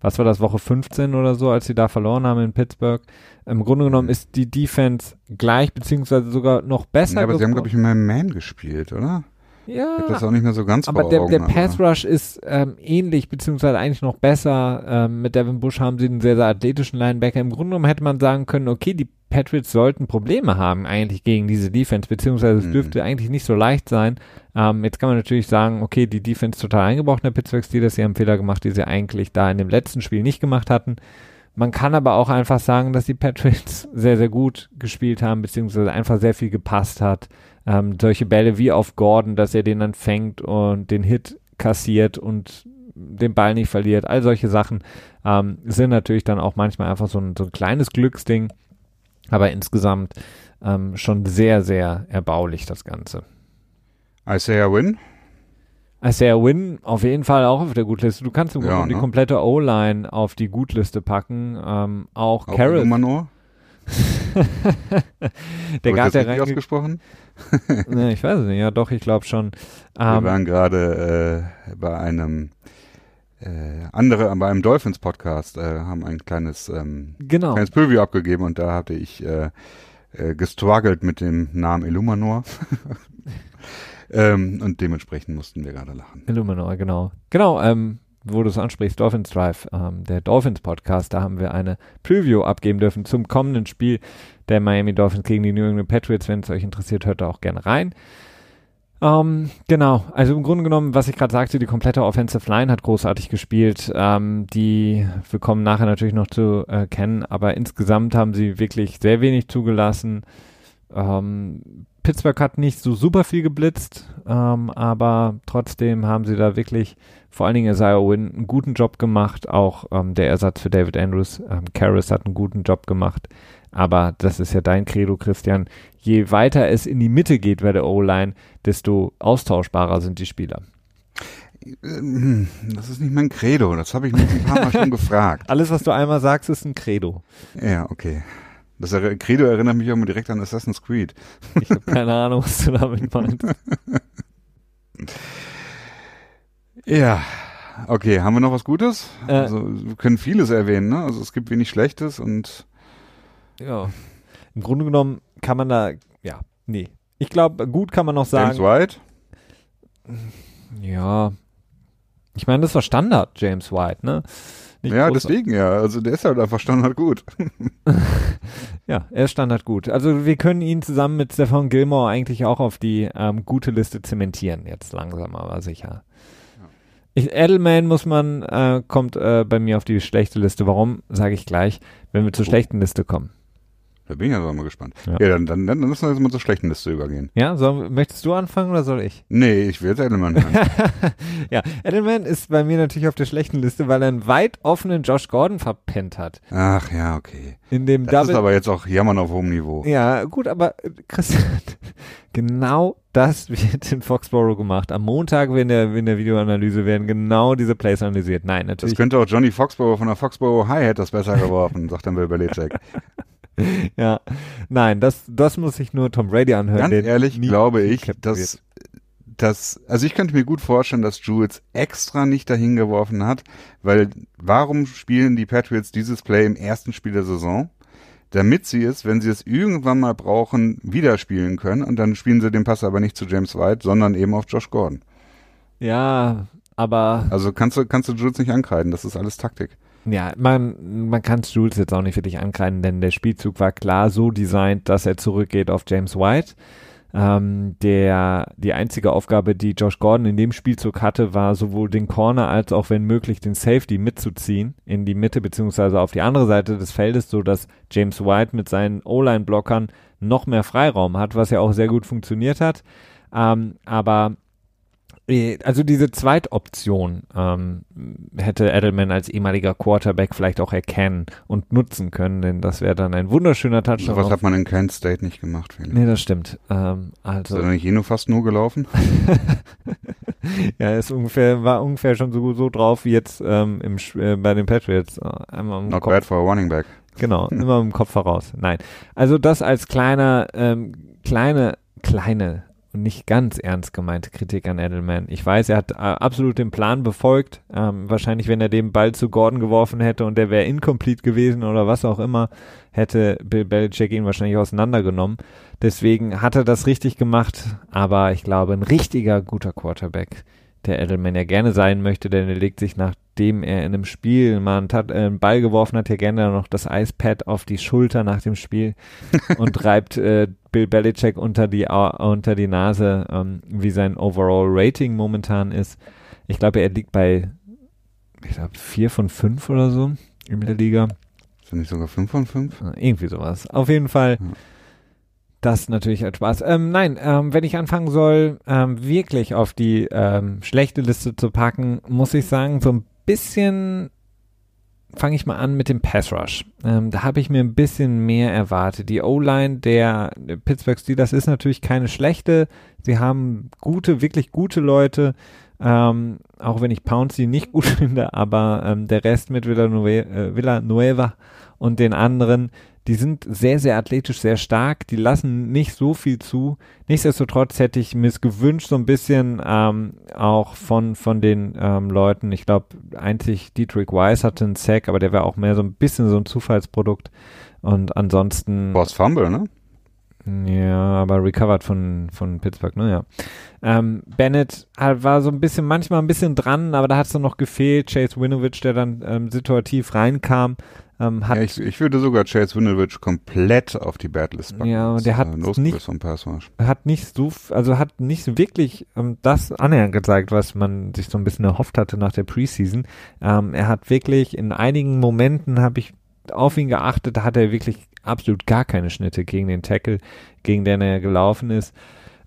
was war das, Woche 15 oder so, als sie da verloren haben in Pittsburgh. Im Grunde genommen ist die Defense gleich, beziehungsweise sogar noch besser. Ja, aber sie haben, glaube ich, mit einem Man gespielt, oder? Ja. Ich das auch nicht mehr so ganz Aber der, der Pass Rush ist ähm, ähnlich, beziehungsweise eigentlich noch besser. Ähm, mit Devin Bush haben sie einen sehr, sehr athletischen Linebacker. Im Grunde genommen hätte man sagen können, okay, die Patriots sollten Probleme haben eigentlich gegen diese Defense, beziehungsweise es mhm. dürfte eigentlich nicht so leicht sein. Ähm, jetzt kann man natürlich sagen, okay, die Defense total eingebrochen der Pittsburgh Steelers, sie haben Fehler gemacht, die sie eigentlich da in dem letzten Spiel nicht gemacht hatten. Man kann aber auch einfach sagen, dass die Patriots sehr, sehr gut gespielt haben, beziehungsweise einfach sehr viel gepasst hat. Ähm, solche Bälle wie auf Gordon, dass er den dann fängt und den Hit kassiert und den Ball nicht verliert. All solche Sachen ähm, sind natürlich dann auch manchmal einfach so ein, so ein kleines Glücksding aber insgesamt ähm, schon sehr, sehr erbaulich das Ganze. Isaiah Win? Isaiah Win auf jeden Fall auch auf der Gutliste. Du kannst im Grunde ja, ne? die komplette O-Line auf die Gutliste packen. Ähm, auch, auch Carrot. der ich das richtig ausgesprochen? nee, ich weiß es nicht. Ja, doch, ich glaube schon. Wir ähm, waren gerade äh, bei einem äh, andere bei einem Dolphins Podcast äh, haben ein kleines ähm, genau. kleines Preview abgegeben und da hatte ich äh, äh, gestruggelt mit dem Namen Illuminor. ähm, und dementsprechend mussten wir gerade lachen. Illuminor, genau. Genau, ähm, wo du es ansprichst, Dolphins Drive, ähm, der Dolphins Podcast, da haben wir eine Preview abgeben dürfen zum kommenden Spiel der Miami Dolphins gegen die New England Patriots. Wenn es euch interessiert, hört da auch gerne rein. Ähm, genau, also im Grunde genommen, was ich gerade sagte, die komplette Offensive Line hat großartig gespielt. Ähm, die wir kommen nachher natürlich noch zu äh, kennen, aber insgesamt haben sie wirklich sehr wenig zugelassen. Ähm, Pittsburgh hat nicht so super viel geblitzt, ähm, aber trotzdem haben sie da wirklich vor allen Dingen Isaiah Wynn einen guten Job gemacht. Auch ähm, der Ersatz für David Andrews, ähm, Karras hat einen guten Job gemacht. Aber das ist ja dein Credo, Christian. Je weiter es in die Mitte geht bei der O-Line, desto austauschbarer sind die Spieler. Ähm, das ist nicht mein Credo, das habe ich mich ein paar Mal schon gefragt. Alles, was du einmal sagst, ist ein Credo. Ja, okay. Das Credo erinnert mich auch immer direkt an Assassin's Creed. Ich habe keine Ahnung, was du damit meinst. ja. Okay, haben wir noch was Gutes? Äh, also, wir können vieles erwähnen, ne? Also es gibt wenig Schlechtes und. Ja. Im Grunde genommen kann man da. Ja, nee. Ich glaube, gut kann man noch sagen. James White? Ja. Ich meine, das war Standard, James White, ne? Nicht ja, groß- deswegen ja. Also der ist halt einfach Standard gut. Ja, er ist Standard gut. Also wir können ihn zusammen mit Stefan Gilmore eigentlich auch auf die ähm, gute Liste zementieren, jetzt langsam aber sicher. Ich, Edelman muss man, äh, kommt äh, bei mir auf die schlechte Liste. Warum, sage ich gleich, wenn wir zur Oh. schlechten Liste kommen. Da bin ich ja mal gespannt. Ja. Ja, dann, dann, dann müssen wir jetzt mal zur schlechten Liste übergehen. Ja, soll, möchtest du anfangen oder soll ich? Nee, ich will jetzt Edelman hören. ja, Edelman ist bei mir natürlich auf der schlechten Liste, weil er einen weit offenen Josh Gordon verpennt hat. Ach ja, okay. In dem Das Double. ist aber jetzt auch Jammern auf hohem Niveau. Ja, gut, aber äh, Christian, genau das wird in Foxborough gemacht. Am Montag in der, in der Videoanalyse werden genau diese Plays analysiert. Nein, Das natürlich. könnte auch Johnny Foxborough von der Foxborough High hätte das besser geworfen, sagt dann Bill Belichick. Ja, nein, das, das muss sich nur Tom Brady anhören. Ganz ehrlich glaube ich, dass, dass, also ich könnte mir gut vorstellen, dass Jules extra nicht dahin geworfen hat, weil warum spielen die Patriots dieses Play im ersten Spiel der Saison? Damit sie es, wenn sie es irgendwann mal brauchen, wieder spielen können und dann spielen sie den Pass aber nicht zu James White, sondern eben auf Josh Gordon. Ja, aber Also kannst du, kannst du Jules nicht ankreiden, das ist alles Taktik. Ja, man, man kann Jules jetzt auch nicht wirklich ankreiden, denn der Spielzug war klar so designt, dass er zurückgeht auf James White. Ähm, der, die einzige Aufgabe, die Josh Gordon in dem Spielzug hatte, war sowohl den Corner als auch, wenn möglich, den Safety mitzuziehen in die Mitte beziehungsweise auf die andere Seite des Feldes, so dass James White mit seinen O-Line-Blockern noch mehr Freiraum hat, was ja auch sehr gut funktioniert hat. Ähm, aber also diese Zweitoption ähm, hätte Edelman als ehemaliger Quarterback vielleicht auch erkennen und nutzen können, denn das wäre dann ein wunderschöner Touchdown. Sowas auf- hat man in Kent State nicht gemacht, Felix. Nee, das stimmt. Ähm, Ist also, er nicht eh nur fast nur gelaufen? ja, ist ungefähr, war ungefähr schon so, so drauf wie jetzt ähm, im, äh, bei den Patriots. Äh, Einmal Not Kopf, bad for a running back. genau, immer im Kopf voraus. Nein. Also das als kleiner, ähm, kleine, kleine nicht ganz ernst gemeinte Kritik an Edelman. Ich weiß, er hat äh, absolut den Plan befolgt. Ähm, wahrscheinlich, wenn er den Ball zu Gordon geworfen hätte und der wäre incomplete gewesen oder was auch immer, hätte Bill Belichick ihn wahrscheinlich auseinandergenommen. Deswegen hat er das richtig gemacht, aber ich glaube, ein richtiger guter Quarterback, der Edelman ja gerne sein möchte, denn er legt sich, nachdem er in einem Spiel mal einen, Tat- äh, einen Ball geworfen hat, ja gerne noch das Eispad auf die Schulter nach dem Spiel und reibt äh, Bill Belichick unter die, unter die Nase, ähm, wie sein Overall Rating momentan ist. Ich glaube, er liegt bei, ich glaube, vier von fünf oder so in der Liga. Er nicht sogar 5 von 5? Äh, Irgendwie sowas. Auf jeden Fall. Ja. Das natürlich als Spaß. Ähm, nein, ähm, wenn ich anfangen soll, ähm, wirklich auf die ähm, schlechte Liste zu packen, muss ich sagen, so ein bisschen fange ich mal an mit dem Pass Rush. Ähm, da habe ich mir ein bisschen mehr erwartet. Die O-Line der Pittsburgh Steelers ist natürlich keine schlechte. Sie haben gute, wirklich gute Leute. Ähm, auch wenn ich Pouncy nicht gut finde, aber ähm, der Rest mit Villanueva, äh, Villanueva und den anderen, die sind sehr, sehr athletisch, sehr stark, die lassen nicht so viel zu. Nichtsdestotrotz hätte ich mir es gewünscht, so ein bisschen ähm, auch von, von den ähm, Leuten, ich glaube, einzig Dietrich Weiss hatte einen Sack, aber der war auch mehr so ein bisschen so ein Zufallsprodukt. Und ansonsten. Boss Fumble, ne? Ja, aber recovered von, von Pittsburgh, ne, ja. Ähm, Bennett halt war so ein bisschen, manchmal ein bisschen dran, aber da hat es dann noch gefehlt. Chase Winovich, der dann ähm, situativ reinkam, ähm, hat Ja, ich, ich würde sogar Chase Winovich komplett auf die Badlist packen. Ja, der hat äh, nicht- hat nicht so, also hat nicht wirklich ähm, das annähernd gezeigt, was man sich so ein bisschen erhofft hatte nach der Preseason. Ähm, er hat wirklich in einigen Momenten habe ich auf ihn geachtet, da hat er wirklich absolut gar keine Schnitte gegen den Tackle, gegen den er gelaufen ist.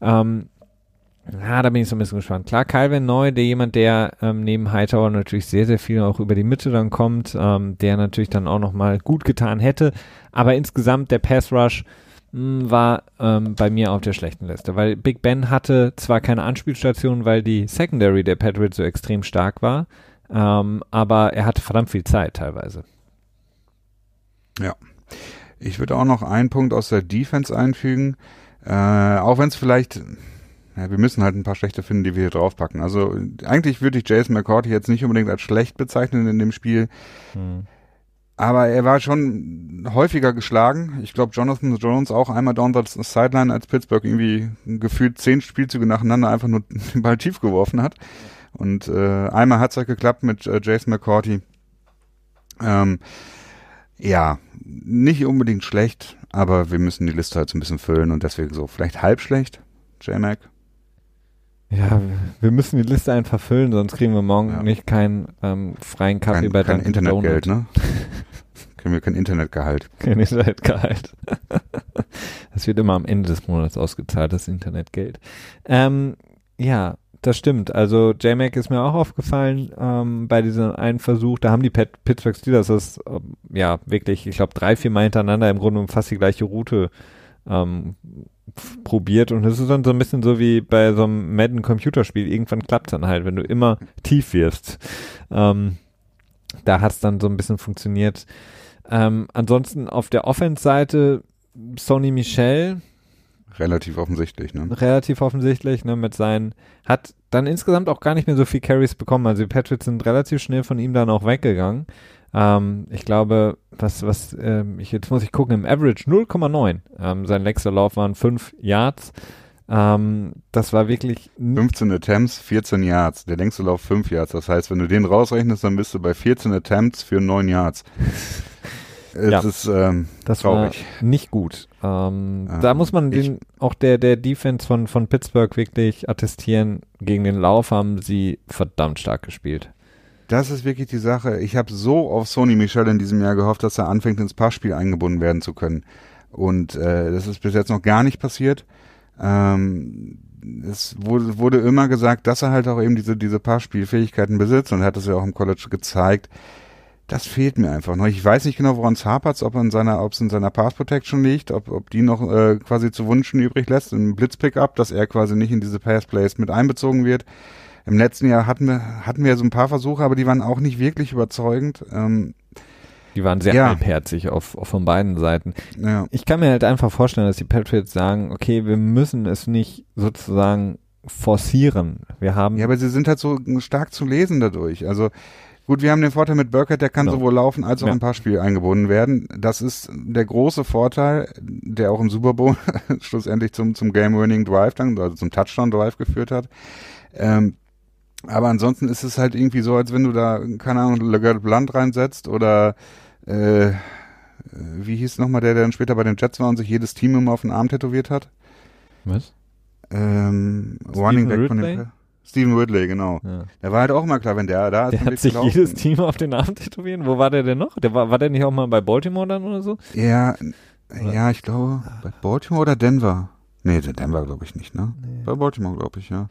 Ähm, ja, da bin ich so ein bisschen gespannt. Klar, Calvin Neu, der jemand, der ähm, neben Hightower natürlich sehr, sehr viel auch über die Mitte dann kommt, ähm, der natürlich dann auch nochmal gut getan hätte. Aber insgesamt der Pass Rush mh, war ähm, bei mir auf der schlechten Liste, weil Big Ben hatte zwar keine Anspielstation, weil die Secondary der Patriots so extrem stark war, ähm, aber er hatte verdammt viel Zeit teilweise. Ich würde auch noch einen Punkt aus der Defense einfügen. Äh, auch wenn es vielleicht, ja, wir müssen halt ein paar schlechte finden, die wir hier draufpacken. Also eigentlich würde ich Jason McCourty jetzt nicht unbedingt als schlecht bezeichnen in dem Spiel. Hm. Aber er war schon häufiger geschlagen. Ich glaube, Jonathan Jones auch einmal down the sideline, als Pittsburgh irgendwie gefühlt zehn Spielzüge nacheinander einfach nur den Ball tief geworfen hat. Und äh, einmal hat es halt geklappt mit äh, Jason McCourty. Ähm, ja, nicht unbedingt schlecht, aber wir müssen die Liste halt so ein bisschen füllen und deswegen so vielleicht halb schlecht, J-Mac. Ja, wir müssen die Liste einfach füllen, sonst kriegen wir morgen ja. nicht keinen ähm, freien Kaffee kein, bei Kein Internetgeld, ne? kriegen wir kein Internetgehalt. Kein Internetgehalt. das wird immer am Ende des Monats ausgezahlt, das Internetgeld. Ähm, ja, das stimmt. Also J-Mac ist mir auch aufgefallen ähm, bei diesem einen Versuch. Da haben die Pet Pittsburgh Steelers das ähm, ja wirklich, ich glaube, drei, vier Mal hintereinander im Grunde fast die gleiche Route ähm, probiert. Und es ist dann so ein bisschen so wie bei so einem Madden Computerspiel. Irgendwann klappt dann halt, wenn du immer tief wirst. Ähm, da hat es dann so ein bisschen funktioniert. Ähm, ansonsten auf der Offense-Seite Sony Michel, Relativ offensichtlich, ne? Relativ offensichtlich, ne, mit seinen, hat dann insgesamt auch gar nicht mehr so viel Carries bekommen. Also die Patriots sind relativ schnell von ihm dann auch weggegangen. Ähm, ich glaube, was, was, ähm, ich, jetzt muss ich gucken, im Average 0,9. Ähm, sein längster Lauf waren 5 Yards. Ähm, das war wirklich 15 Attempts, 14 Yards. Der längste Lauf 5 Yards. Das heißt, wenn du den rausrechnest, dann bist du bei 14 Attempts für 9 Yards. Es ja, ist ähm, das traurig. War nicht gut. Ähm, ähm, da muss man den, auch der, der Defense von, von Pittsburgh wirklich attestieren. Gegen den Lauf haben sie verdammt stark gespielt. Das ist wirklich die Sache. Ich habe so auf Sony Michel in diesem Jahr gehofft, dass er anfängt, ins Passspiel eingebunden werden zu können. Und äh, das ist bis jetzt noch gar nicht passiert. Ähm, es wurde, wurde immer gesagt, dass er halt auch eben diese, diese Passspielfähigkeiten besitzt und hat es ja auch im College gezeigt das fehlt mir einfach noch. Ich weiß nicht genau, woran es hapert, ob in seiner, ob es in seiner Pass Protection liegt, ob, ob die noch äh, quasi zu wünschen übrig lässt, im Blitzpickup, dass er quasi nicht in diese Pass Plays mit einbezogen wird. Im letzten Jahr hatten wir, hatten wir so ein paar Versuche, aber die waren auch nicht wirklich überzeugend. Ähm, die waren sehr ja. halbherzig auf, auf von beiden Seiten. Ja. Ich kann mir halt einfach vorstellen, dass die Patriots sagen, okay, wir müssen es nicht sozusagen forcieren. Wir haben. Ja, aber sie sind halt so stark zu lesen dadurch. Also Gut, wir haben den Vorteil mit Burkett, der kann no. sowohl laufen als auch ja. ein paar Spiele eingebunden werden. Das ist der große Vorteil, der auch im Super Bowl schlussendlich zum, zum Game-Winning Drive dann, also zum Touchdown Drive geführt hat. Ähm, aber ansonsten ist es halt irgendwie so, als wenn du da, keine Ahnung, Legarde Blunt reinsetzt oder äh, wie hieß nochmal der, der dann später bei den Jets war und sich jedes Team immer auf den Arm tätowiert hat? Was? Ähm, Running Back von den Steven Ridley, genau. Ja. Der war halt auch immer klar, wenn der da ist. Der hat sich gelaufen. jedes Team auf den Arm tätowieren. Wo war der denn noch? Der war, war der nicht auch mal bei Baltimore dann oder so? Ja, oder? ja, ich glaube, bei Baltimore oder Denver? Nee, Denver glaube ich nicht, ne? Nee. Bei Baltimore glaube ich, ja.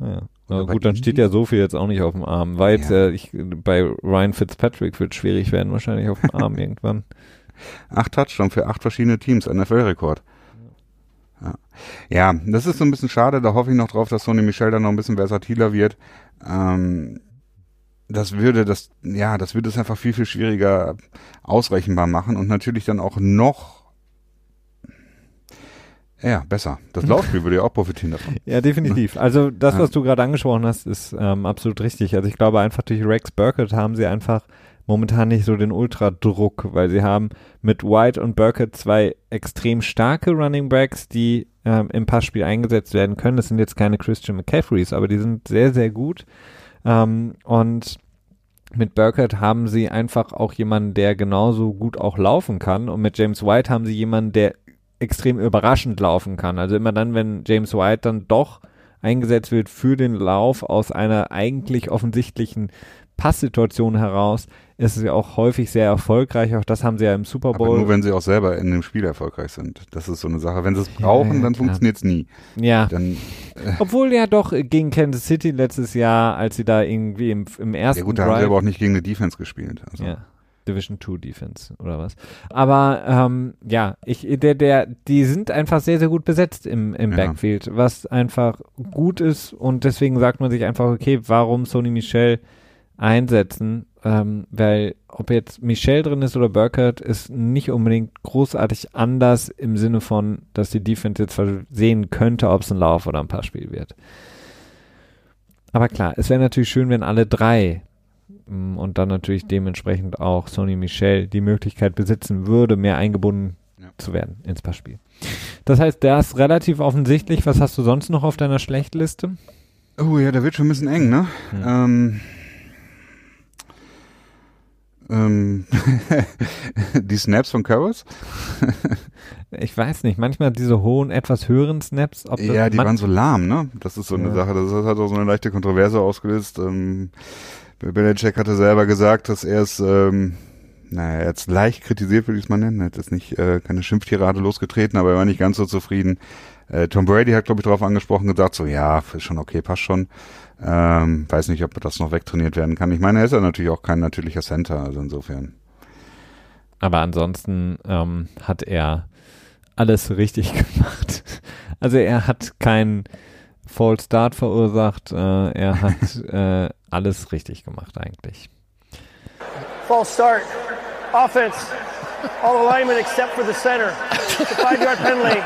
Ja. Na gut, dann steht ja so viel jetzt auch nicht auf dem Arm. Weil jetzt, ja. äh, ich, bei Ryan Fitzpatrick wird schwierig werden, wahrscheinlich auf dem Arm irgendwann. Acht Touchdowns für acht verschiedene Teams, NFL-Rekord. Ja. ja, das ist so ein bisschen schade. Da hoffe ich noch drauf, dass Sony Michel dann noch ein bisschen versatiler wird. Ähm, das würde das, ja, das würde es einfach viel, viel schwieriger ausrechenbar machen und natürlich dann auch noch ja, besser. Das Laufspiel würde ja auch profitieren davon. Ja, definitiv. Also das, was du gerade angesprochen hast, ist ähm, absolut richtig. Also ich glaube einfach durch Rex Burkett haben sie einfach momentan nicht so den Ultradruck, weil sie haben mit White und Burkett zwei extrem starke Running Backs, die ähm, im Passspiel eingesetzt werden können. Das sind jetzt keine Christian McCaffreys, aber die sind sehr, sehr gut. Ähm, und mit Burkett haben sie einfach auch jemanden, der genauso gut auch laufen kann. Und mit James White haben sie jemanden, der extrem überraschend laufen kann. Also immer dann, wenn James White dann doch eingesetzt wird für den Lauf aus einer eigentlich offensichtlichen Passsituation heraus ist es ja auch häufig sehr erfolgreich. Auch das haben sie ja im Super Bowl. Aber nur wenn sie auch selber in dem Spiel erfolgreich sind. Das ist so eine Sache. Wenn sie es brauchen, ja, dann funktioniert es nie. Ja. Dann, äh Obwohl ja doch gegen Kansas City letztes Jahr, als sie da irgendwie im, im ersten. Ja gut, da haben sie aber auch nicht gegen eine Defense gespielt. Also. Ja. Division 2 Defense oder was. Aber ähm, ja, ich, der, der, die sind einfach sehr, sehr gut besetzt im, im ja. Backfield, was einfach gut ist und deswegen sagt man sich einfach, okay, warum Sony Michel einsetzen, ähm, weil ob jetzt Michelle drin ist oder Burkhardt, ist nicht unbedingt großartig anders im Sinne von, dass die Defense jetzt sehen könnte, ob es ein Lauf oder ein Passspiel wird. Aber klar, es wäre natürlich schön, wenn alle drei und dann natürlich dementsprechend auch Sony Michel die Möglichkeit besitzen würde, mehr eingebunden ja. zu werden ins Passspiel. Das heißt, der ist relativ offensichtlich. Was hast du sonst noch auf deiner Schlechtliste? Oh ja, da wird schon ein bisschen eng, ne? Hm. Ähm, ähm, die Snaps von Curls? ich weiß nicht, manchmal diese hohen, etwas höheren Snaps. ja, die waren so lahm, ne? Das ist so eine ja. Sache, das hat auch so eine leichte Kontroverse ausgelöst. Ähm, Belichick hatte selber gesagt, dass er es, ähm, naja, er hat leicht kritisiert, würde ich es mal nennen. Er hat jetzt nicht äh, keine Schimpftirade losgetreten, aber er war nicht ganz so zufrieden. Äh, Tom Brady hat, glaube ich, darauf angesprochen, gesagt, so, ja, ist schon okay, passt schon. Ähm, weiß nicht, ob das noch wegtrainiert werden kann. Ich meine, er ist ja natürlich auch kein natürlicher Center, also insofern. Aber ansonsten ähm, hat er alles richtig gemacht. Also er hat keinen False Start verursacht, äh, er hat äh, alles richtig gemacht eigentlich. False Start, Offense, all alignment except for the center. It's a five-yard penalty.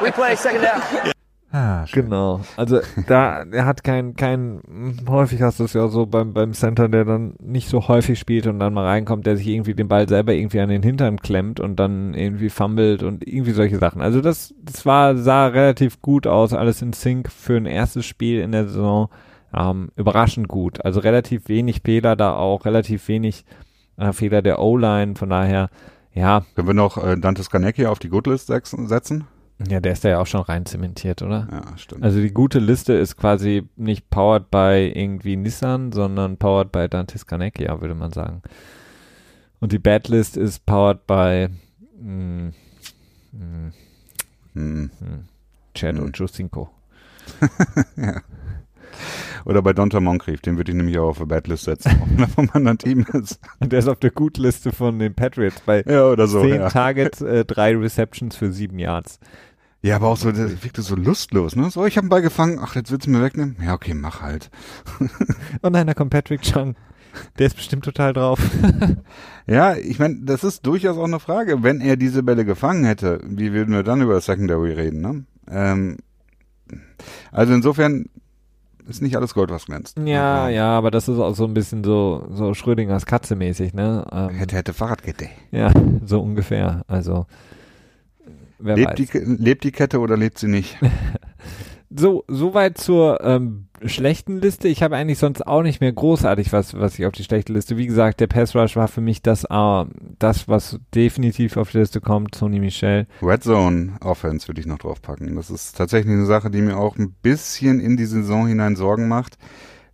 Replay, second down. Ah, genau. Also da, er hat kein, kein, häufig hast du es ja so beim, beim Center, der dann nicht so häufig spielt und dann mal reinkommt, der sich irgendwie den Ball selber irgendwie an den Hintern klemmt und dann irgendwie fummelt und irgendwie solche Sachen. Also das, das war, sah relativ gut aus, alles in Sync für ein erstes Spiel in der Saison. Ähm, überraschend gut. Also relativ wenig Fehler da auch, relativ wenig äh, Fehler der O-Line, von daher, ja. Können wir noch äh, Dante Scarnecchia auf die Goodlist setzen? Ja, der ist da ja auch schon rein zementiert, oder? Ja, stimmt. Also die gute Liste ist quasi nicht powered by irgendwie Nissan, sondern powered by Dante Scarnecchia, würde man sagen. Und die Bad List ist powered by mh, mh, hm. hm. Chad hm. und Justinko. ja. Oder bei Donta Moncrief, den würde ich nämlich auch auf der Badlist setzen, wenn er vom anderen Team ist. Der ist auf der Gutliste von den Patriots bei ja, oder so, 10 ja. Targets, äh, drei Receptions für sieben Yards. Ja, aber auch so, der wirkte so lustlos, ne? So, ich habe einen Ball gefangen, ach, jetzt willst du mir wegnehmen? Ja, okay, mach halt. oh nein, da kommt Patrick Chung. Der ist bestimmt total drauf. ja, ich meine, das ist durchaus auch eine Frage. Wenn er diese Bälle gefangen hätte, wie würden wir dann über Secondary reden, ne? Ähm, also insofern, ist nicht alles Gold, was glänzt. Ja, also, ja, aber das ist auch so ein bisschen so, so Schrödingers Katze mäßig, ne? Ähm, hätte, hätte Fahrradkette. Ja, so ungefähr. Also, wer lebt weiß. Die, lebt die Kette oder lebt sie nicht? so, soweit zur ähm, schlechten Liste. Ich habe eigentlich sonst auch nicht mehr großartig was, was ich auf die schlechte Liste. Wie gesagt, der Pass Rush war für mich das, uh, das was definitiv auf die Liste kommt. Sony Michel. Red Zone Offense würde ich noch draufpacken. Das ist tatsächlich eine Sache, die mir auch ein bisschen in die Saison hinein Sorgen macht.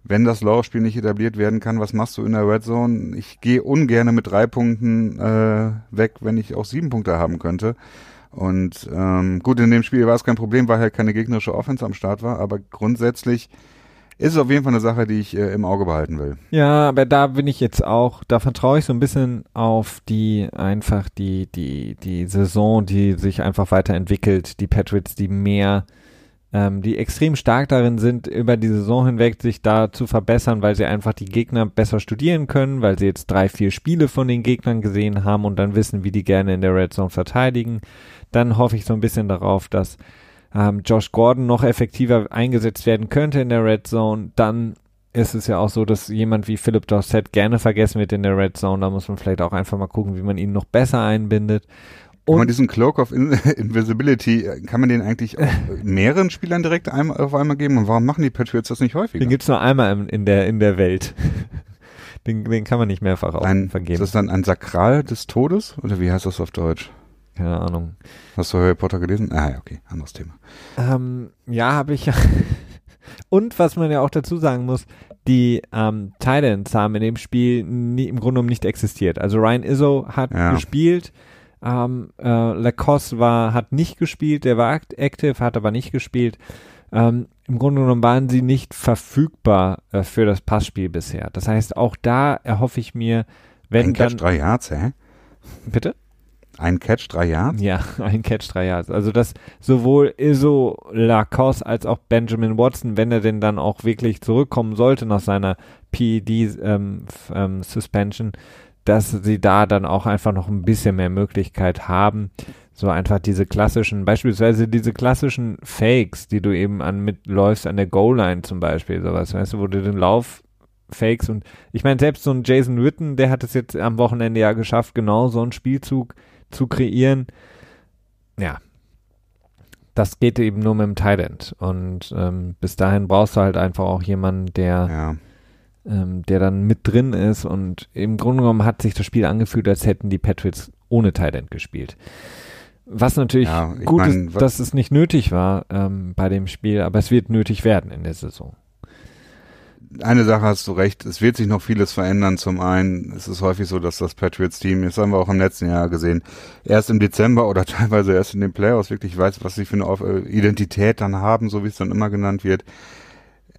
Wenn das Laufspiel nicht etabliert werden kann, was machst du in der Red Zone? Ich gehe ungern mit drei Punkten äh, weg, wenn ich auch sieben Punkte haben könnte. Und ähm, gut, in dem Spiel war es kein Problem, weil halt keine gegnerische Offense am Start war, aber grundsätzlich ist es auf jeden Fall eine Sache, die ich äh, im Auge behalten will. Ja, aber da bin ich jetzt auch, da vertraue ich so ein bisschen auf die einfach die die die Saison, die sich einfach weiterentwickelt, die Patriots, die mehr ähm, die extrem stark darin sind, über die Saison hinweg sich da zu verbessern, weil sie einfach die Gegner besser studieren können, weil sie jetzt drei, vier Spiele von den Gegnern gesehen haben und dann wissen, wie die gerne in der Red Zone verteidigen. Dann hoffe ich so ein bisschen darauf, dass ähm, Josh Gordon noch effektiver eingesetzt werden könnte in der Red Zone, dann ist es ja auch so, dass jemand wie Philip Dorset gerne vergessen wird in der Red Zone. Da muss man vielleicht auch einfach mal gucken, wie man ihn noch besser einbindet. Und kann man diesen Cloak of In Invisibility, kann man den eigentlich mehreren Spielern direkt einmal, auf einmal geben? Und warum machen die Patriots das nicht häufiger? Den gibt's nur einmal in der, in der Welt. Den, den kann man nicht mehrfach ein, vergeben. Ist das dann ein Sakral des Todes? Oder wie heißt das auf Deutsch? Keine Ahnung. Hast du Harry Potter gelesen? Ah, ja, okay, anderes Thema. Ähm, ja, habe ich. Und was man ja auch dazu sagen muss, die ähm, Titans haben in dem Spiel nie, im Grunde genommen nicht existiert. Also Ryan Izzo hat ja. gespielt, ähm, äh, Lacoste war, hat nicht gespielt, der war active, hat aber nicht gespielt. Ähm, Im Grunde genommen waren sie nicht verfügbar äh, für das Passspiel bisher. Das heißt, auch da erhoffe ich mir, wenn Ein dann... drei Yards, hä? Bitte? Ein Catch, drei Yards? Ja, ein Catch, drei Yards. Also das sowohl Iso Lacoste als auch Benjamin Watson, wenn er denn dann auch wirklich zurückkommen sollte nach seiner PED-Suspension, ähm, ähm, dass sie da dann auch einfach noch ein bisschen mehr Möglichkeit haben, so einfach diese klassischen, beispielsweise diese klassischen Fakes, die du eben an mitläufst an der Goal-Line zum Beispiel, sowas, weißt du, wo du den Lauf Fakes und ich meine, selbst so ein Jason Witten, der hat es jetzt am Wochenende ja geschafft, genau so einen Spielzug zu kreieren. Ja, das geht eben nur mit dem Tident und ähm, bis dahin brauchst du halt einfach auch jemanden, der ja. Ähm, der dann mit drin ist und im Grunde genommen hat sich das Spiel angefühlt, als hätten die Patriots ohne Tident gespielt. Was natürlich ja, gut mein, ist, dass es nicht nötig war ähm, bei dem Spiel, aber es wird nötig werden in der Saison eine Sache hast du recht, es wird sich noch vieles verändern. Zum einen ist es häufig so, dass das Patriots-Team, das haben wir auch im letzten Jahr gesehen, erst im Dezember oder teilweise erst in den Playoffs wirklich weiß, was sie für eine äh, Identität dann haben, so wie es dann immer genannt wird.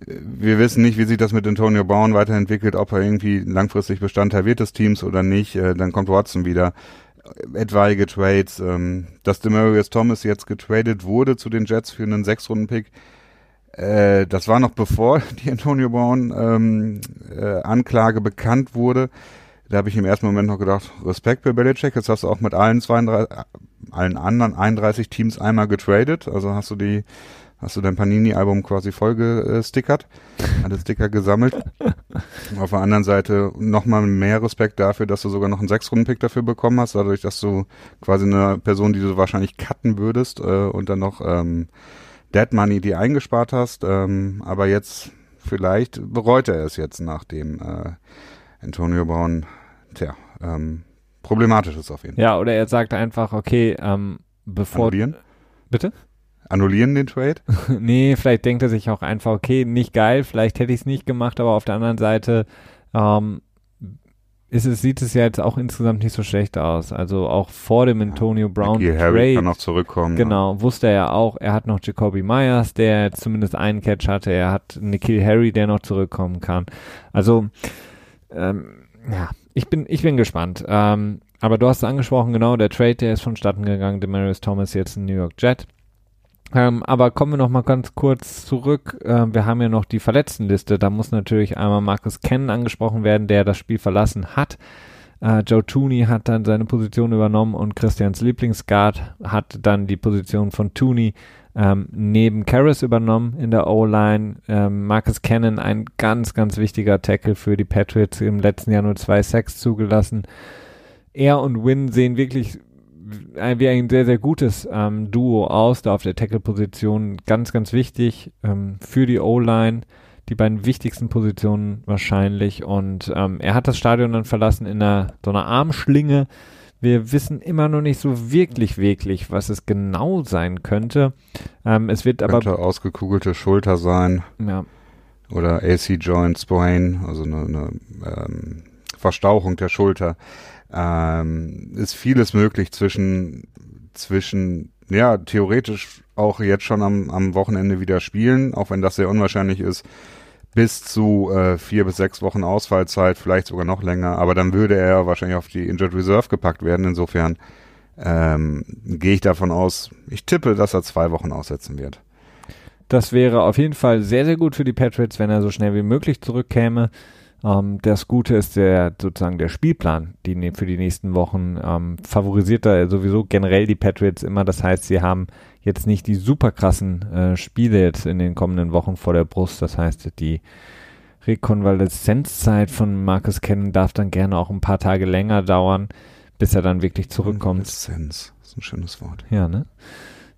Wir wissen nicht, wie sich das mit Antonio Brown weiterentwickelt, ob er irgendwie langfristig Bestandteil wird des Teams oder nicht. Äh, dann kommt Watson wieder. Etwaige Trades, ähm, dass Demarius Thomas jetzt getradet wurde zu den Jets für einen Sechs-Runden-Pick, äh, das war noch bevor die Antonio Brown ähm, äh, bekannt wurde. Da habe ich im ersten Moment noch gedacht, Respekt für Belichick, jetzt hast du auch mit allen 32, allen anderen 31 Teams einmal getradet. Also hast du die, hast du dein Panini-Album quasi voll gestickert, alle Sticker gesammelt. Auf der anderen Seite nochmal mehr Respekt dafür, dass du sogar noch einen Sechs-Runden-Pick dafür bekommen hast, dadurch, dass du quasi eine Person, die du wahrscheinlich cutten würdest äh, und dann noch ähm, Dead Money, die eingespart hast, ähm, aber jetzt vielleicht bereut er es jetzt, nachdem äh, Antonio Brown, tja, ähm, problematisch ist auf jeden Fall. Ja, oder er sagt einfach, okay, ähm, bevor. Annullieren? Bitte? Annullieren den Trade? nee, vielleicht denkt er sich auch einfach, okay, nicht geil, vielleicht hätte ich es nicht gemacht, aber auf der anderen Seite ähm, ist es, sieht es ja jetzt auch insgesamt nicht so schlecht aus. Also auch vor dem Antonio Brown Mickey Trade. Harry kann noch zurückkommen. Genau, wusste er ja auch, er hat noch Jacoby Myers, der zumindest einen Catch hatte. Er hat Nikhil Harry, der noch zurückkommen kann. Also, ähm, ja, ich bin, ich bin gespannt. Ähm, aber du hast es angesprochen, genau, der Trade, der ist vonstatten gegangen. Demarius Thomas jetzt in New York Jet. Ähm, aber kommen wir noch mal ganz kurz zurück. Ähm, wir haben ja noch die Verletztenliste. Da muss natürlich einmal Marcus Kennen angesprochen werden, der das Spiel verlassen hat. Äh, Joe Tooney hat dann seine Position übernommen und Christians Lieblingsguard hat dann die Position von Tooney ähm, neben Karras übernommen in der O-Line. Ähm, Marcus Cannon, ein ganz, ganz wichtiger Tackle für die Patriots, im letzten Jahr nur zwei Sacks zugelassen. Er und Win sehen wirklich wie ein sehr, sehr gutes ähm, Duo aus, da auf der Tackle-Position. Ganz, ganz wichtig ähm, für die O-Line. Die beiden wichtigsten Positionen wahrscheinlich. Und ähm, er hat das Stadion dann verlassen in einer, so einer Armschlinge. Wir wissen immer noch nicht so wirklich, wirklich, was es genau sein könnte. Ähm, es wird könnte aber. ausgekugelte Schulter sein. Ja. Oder AC Joint Sprain, also eine, eine ähm, Verstauchung der Schulter ähm, ist vieles möglich zwischen, zwischen, ja, theoretisch auch jetzt schon am, am Wochenende wieder spielen, auch wenn das sehr unwahrscheinlich ist, bis zu äh, vier bis sechs Wochen Ausfallzeit, vielleicht sogar noch länger, aber dann würde er wahrscheinlich auf die Injured Reserve gepackt werden. Insofern ähm, gehe ich davon aus, ich tippe, dass er zwei Wochen aussetzen wird. Das wäre auf jeden Fall sehr, sehr gut für die Patriots, wenn er so schnell wie möglich zurückkäme. Ähm, das Gute ist der sozusagen der Spielplan, die ne, für die nächsten Wochen ähm, favorisiert da sowieso generell die Patriots immer. Das heißt, sie haben jetzt nicht die super krassen äh, Spiele jetzt in den kommenden Wochen vor der Brust. Das heißt, die Rekonvaleszenzzeit von Marcus Cannon darf dann gerne auch ein paar Tage länger dauern, bis er dann wirklich zurückkommt. Rekonvaleszenz, ist ein schönes Wort. Ja, ne?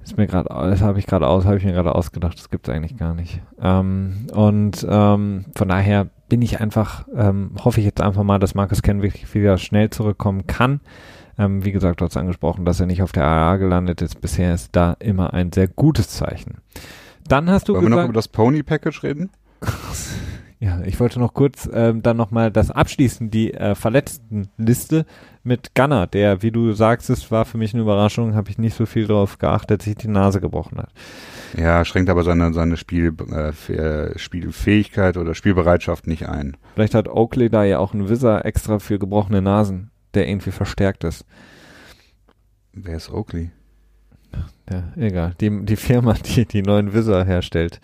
Ist mir gerade, das habe ich gerade aus, habe ich mir gerade ausgedacht, das gibt es eigentlich gar nicht. Ähm, und ähm, von daher bin ich einfach, ähm, hoffe ich jetzt einfach mal, dass Marcus Ken wirklich wieder schnell zurückkommen kann. Ähm, wie gesagt, du hast angesprochen, dass er nicht auf der AA gelandet ist. Bisher ist da immer ein sehr gutes Zeichen. Dann hast du Wollen gesagt, wir noch über das Pony Package reden? Ja, ich wollte noch kurz ähm, dann nochmal das abschließen, die äh, Verletztenliste mit Gunner, der, wie du sagst, es war für mich eine Überraschung, habe ich nicht so viel darauf geachtet, sich die Nase gebrochen hat. Ja, schränkt aber seine, seine Spiel, äh, äh, Spielfähigkeit oder Spielbereitschaft nicht ein. Vielleicht hat Oakley da ja auch einen Wizard extra für gebrochene Nasen, der irgendwie verstärkt ist. Wer ist Oakley? Ja, egal. Die, die Firma, die die neuen Visor herstellt.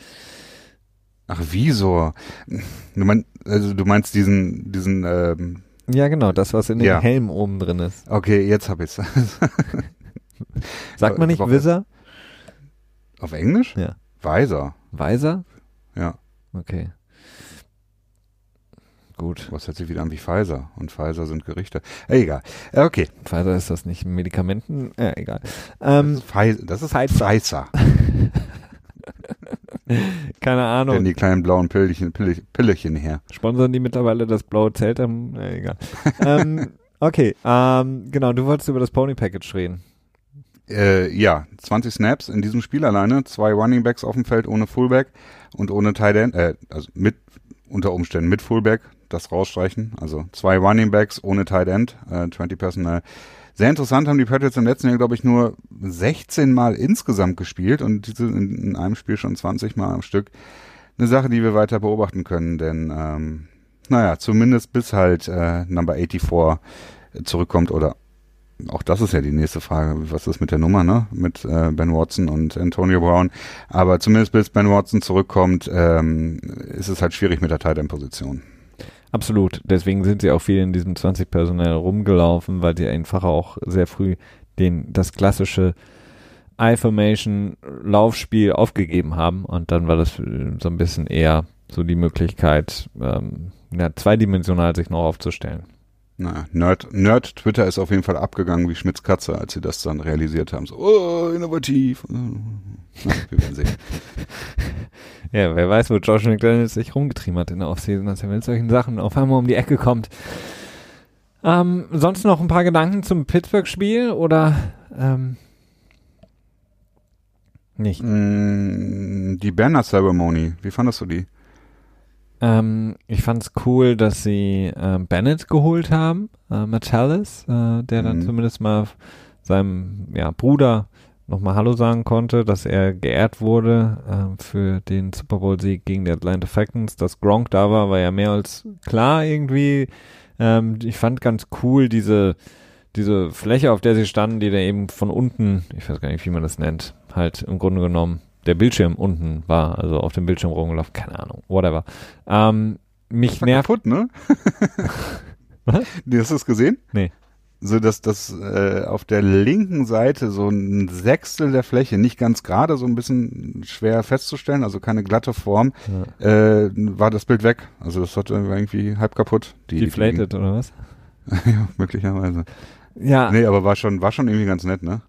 Ach, Visor. Du, mein, also du meinst diesen, diesen, ähm, Ja, genau, das, was in dem Ja. Helm oben drin ist. okay, jetzt hab ich's. Sagt man nicht. Visor? Auf Englisch? Ja. Weiser. Weiser? Ja. Okay. Gut. Was hört sich wieder an wie Pfizer? Und Pfizer sind Gerichte. Äh, egal. Äh, okay. Pfizer ist das nicht Medikamenten? Ja, egal. Das Ähm, ist, Pfizer. Das ist Pfizer. Keine Denn Ahnung. die kleinen blauen Pillchen, Pillchen, Pillechen her. Sponsern die mittlerweile das blaue Zelt am, ja, egal. ähm, okay, ähm, genau, du wolltest über das Pony Package reden. Äh, ja, 20 Snaps in diesem Spiel alleine, zwei Running Backs auf dem Feld ohne Fullback und ohne Tight End, äh, also mit, unter Umständen mit Fullback, das rausstreichen, also zwei Running Backs ohne Tight End, äh, 20 Personal. Sehr interessant haben die Patriots im letzten Jahr, glaube ich, nur 16 Mal insgesamt gespielt und in, in einem Spiel schon 20 Mal am Stück. Eine Sache, die wir weiter beobachten können, denn, ähm, naja, zumindest bis halt äh, Number 84 zurückkommt oder auch das ist ja die nächste Frage, was ist mit der Nummer, ne? Mit äh, Ben Watson und Antonio Brown. Aber zumindest bis Ben Watson zurückkommt, ähm, ist es halt schwierig mit der Tight End Position. Absolut. Deswegen sind sie auch viel in diesem 20 Personell rumgelaufen, weil sie einfach auch sehr früh den, das klassische I-Formation Laufspiel aufgegeben haben und dann war das äh, so ein bisschen eher so die Möglichkeit, ähm, ja, zweidimensional sich noch aufzustellen. Naja, Nerd, Nerd Twitter ist auf jeden Fall abgegangen wie Schmitz Katze, als sie das dann realisiert haben. So, oh, innovativ. Na, wir werden sehen. Ja, wer weiß, wo Josh McDaniels sich rumgetrieben hat in der Offseason, dass er mit solchen Sachen auf einmal um die Ecke kommt. Ähm, sonst noch ein paar Gedanken zum Pittsburgh-Spiel oder ähm, nicht? Mm, Die Banner Ceremony, wie fandest du die? Ähm, ich fand's cool, dass sie ähm, Bennett geholt haben, äh, Metallis, äh, der dann Mhm. zumindest mal seinem ja, Bruder nochmal Hallo sagen konnte, dass er geehrt wurde äh, für den Super Bowl-Sieg gegen die Atlanta Falcons. Dass Gronk da war, war ja mehr als klar irgendwie. Ähm, ich fand ganz cool diese, diese Fläche, auf der sie standen, die da eben von unten, ich weiß gar nicht, wie man das nennt, halt im Grunde genommen der Bildschirm unten war, also auf dem Bildschirm rumgelaufen, keine Ahnung, whatever. Ähm, mich nervt, kaputt, ne? Was? Du hast das gesehen? Nee. So, dass das äh, auf der linken Seite so ein Sechstel der Fläche, nicht ganz gerade, so ein bisschen schwer festzustellen, also keine glatte Form, äh, war das Bild weg. Also das hat irgendwie halb kaputt. Die, deflated oder was? Die, ja, möglicherweise. Ja, Nee, aber war schon, war schon irgendwie ganz nett, ne?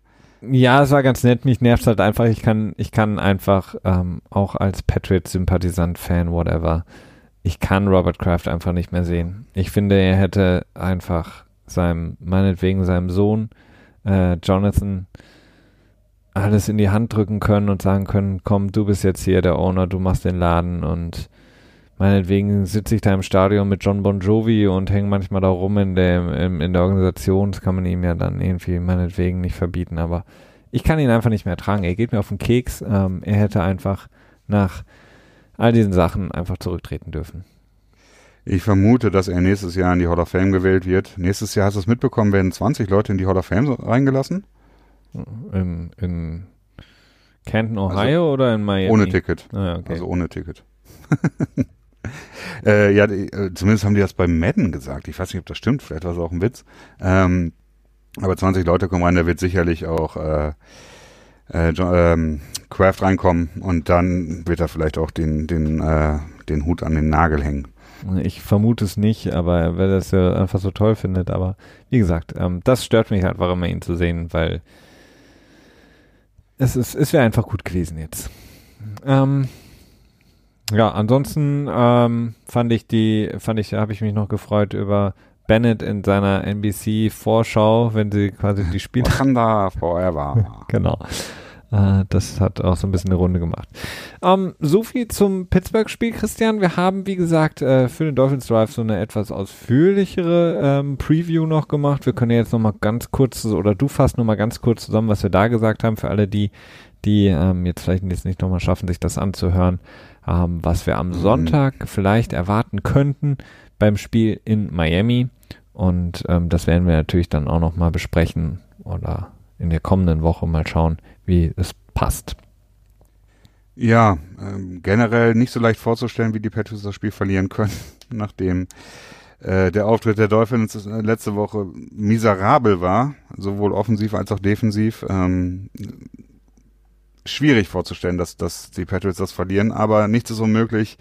ja, es war ganz nett. Mich nervt halt einfach. Ich kann, ich kann einfach ähm, auch als Patriots-Sympathisant, Fan, whatever, ich kann Robert Kraft einfach nicht mehr sehen. Ich finde, er hätte einfach seinem, meinetwegen seinem Sohn äh, Jonathan alles in die Hand drücken können und sagen können, komm, du bist jetzt hier der Owner, du machst den Laden und meinetwegen sitze ich da im Stadion mit John Bon Jovi und hänge manchmal da rum in der, in, in der Organisation. Das kann man ihm ja dann irgendwie meinetwegen nicht verbieten, aber ich kann ihn einfach nicht mehr ertragen. Er geht mir auf den Keks. Ähm, er hätte einfach nach all diesen Sachen einfach zurücktreten dürfen. Ich vermute, dass er nächstes Jahr in die Hall of Fame gewählt wird. Nächstes Jahr hast du es mitbekommen, werden 20 Leute in die Hall of Fame reingelassen. In, in Canton, Ohio oder in Miami? Ohne Ticket. Ah, okay. Also ohne Ticket. äh, ja, die, äh, zumindest haben die das bei Madden gesagt. Ich weiß nicht, ob das stimmt. Vielleicht war es auch ein Witz. Ähm, aber 20 Leute kommen rein, da wird sicherlich auch äh, äh, ähm, Kraft reinkommen und dann wird er vielleicht auch den, den, äh, den Hut an den Nagel hängen. Ich vermute es nicht, aber wer das ja einfach so toll findet. Aber wie gesagt, ähm, das stört mich einfach immer, ihn zu sehen, weil es ist, es wäre einfach gut gewesen jetzt. Ähm, ja, ansonsten ähm, fand ich die, fand ich, habe ich mich noch gefreut über Bennett in seiner NBC-Vorschau, wenn sie quasi die Spiele Wakanda forever. Genau. Äh, das hat auch so ein bisschen eine Runde gemacht. Ähm, so viel zum Pittsburgh-Spiel, Christian. Wir haben, wie gesagt, äh, für den Dolphins Drive so eine etwas ausführlichere ähm, Preview noch gemacht. Wir können jetzt noch mal ganz kurz, oder du fasst noch mal ganz kurz zusammen, was wir da gesagt haben, für alle die, die ähm, jetzt vielleicht jetzt nicht noch mal schaffen, sich das anzuhören, ähm, was wir am Mhm. Sonntag vielleicht erwarten könnten beim Spiel in Miami. Und ähm, das werden wir natürlich dann auch noch mal besprechen oder in der kommenden Woche mal schauen, wie es passt. Ja, ähm, generell nicht so leicht vorzustellen, wie die Patriots das Spiel verlieren können, nachdem äh, der Auftritt der Dolphins äh, letzte Woche miserabel war, sowohl offensiv als auch defensiv. Ähm, schwierig vorzustellen, dass, dass die Patriots das verlieren, aber nichts ist unmöglich.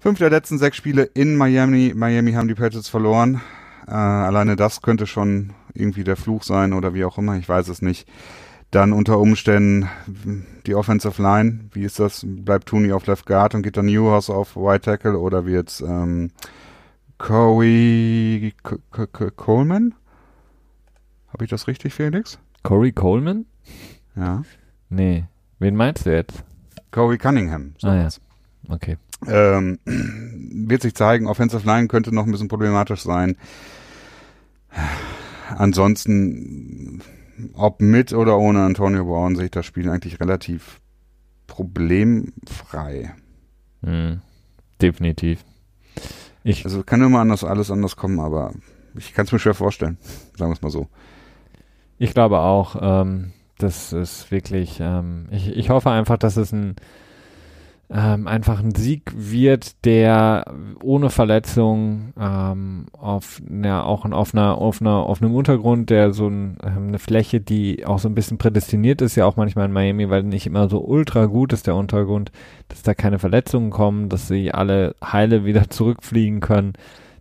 Fünf der letzten sechs Spiele in Miami, Miami haben die Patriots verloren. Äh, alleine das könnte schon irgendwie der Fluch sein oder wie auch immer, ich weiß es nicht. Dann unter Umständen die Offensive Line, wie ist das? Bleibt Tooney auf Left Guard und geht dann Newhouse auf White Tackle oder wird's ähm, Corey Coleman? Habe ich das richtig, Felix? Corey Coleman? Ja. Nee. Wen meinst du jetzt? Corey Cunningham. So ah ja. Okay. Ähm, wird sich zeigen, Offensive Line könnte noch ein bisschen problematisch sein. Ansonsten, ob mit oder ohne Antonio Brown, sehe ich das Spiel eigentlich relativ problemfrei. Mhm. Definitiv. Ich also kann immer anders, alles anders kommen, aber ich kann es mir schwer vorstellen. Sagen wir es mal so. Ich glaube auch, ähm, das ist wirklich, ähm, ich, ich hoffe einfach, dass es ein ähm, einfach ein Sieg wird, der ohne Verletzung ähm, auf ja, auch auf einer auf einer auf einem Untergrund, der so ein, ähm, eine Fläche, die auch so ein bisschen prädestiniert ist, ja auch manchmal in Miami, weil nicht immer so ultra gut ist der Untergrund, dass da keine Verletzungen kommen, dass sie alle heile wieder zurückfliegen können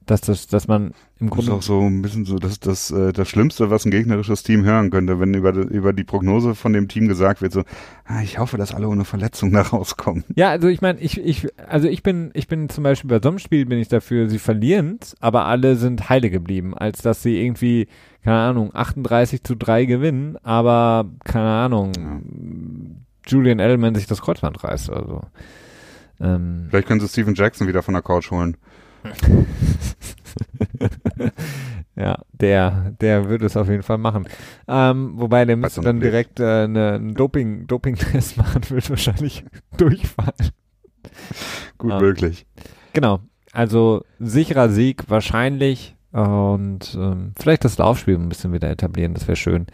dass das, dass man im Grunde. Das ist auch so ein bisschen so das, das, äh, das Schlimmste, was ein gegnerisches Team hören könnte, wenn über, über die Prognose von dem Team gesagt wird, so, ah, ich hoffe, dass alle ohne Verletzung da rauskommen. Ja, also ich meine, ich, ich, also ich bin, ich bin zum Beispiel bei so einem Spiel bin ich dafür, sie verlieren aber alle sind heile geblieben, als dass sie irgendwie, keine Ahnung, 38 zu 3 gewinnen, aber keine Ahnung, ja. Julian Edelman sich das Kreuzband reißt oder so. Ähm, Vielleicht können sie Steven Jackson wieder von der Couch holen. ja, der, der würde es auf jeden Fall machen. Ähm, wobei der müsste dann direkt äh, eine, einen Doping, Doping-Test machen, wird wahrscheinlich durchfallen. Gut ähm, möglich. Genau. Also sicherer Sieg wahrscheinlich und ähm, vielleicht das Laufspiel ein bisschen wieder etablieren, das wäre schön.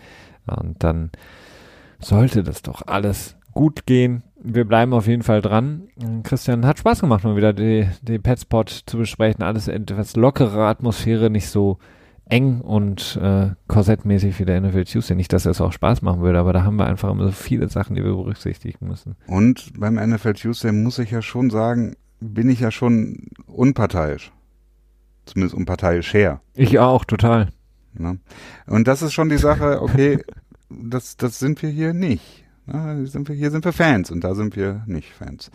Und dann sollte das doch alles gut gehen wir bleiben auf jeden Fall dran. Christian, hat Spaß gemacht, mal wieder die, die Petspot zu besprechen. Alles etwas lockere Atmosphäre, nicht so eng und äh, korsettmäßig wie der NFL Tuesday. Nicht, dass es auch Spaß machen würde, aber da haben wir einfach immer so viele Sachen, die wir berücksichtigen müssen. Und beim NFL Tuesday muss ich ja schon sagen, bin ich ja schon unparteiisch. Zumindest unparteiisch her. Ich auch, total. Ne? Und das ist schon die Sache, okay, das, das sind wir hier nicht. Na, sind wir, hier sind wir Fans und da sind wir nicht Fans.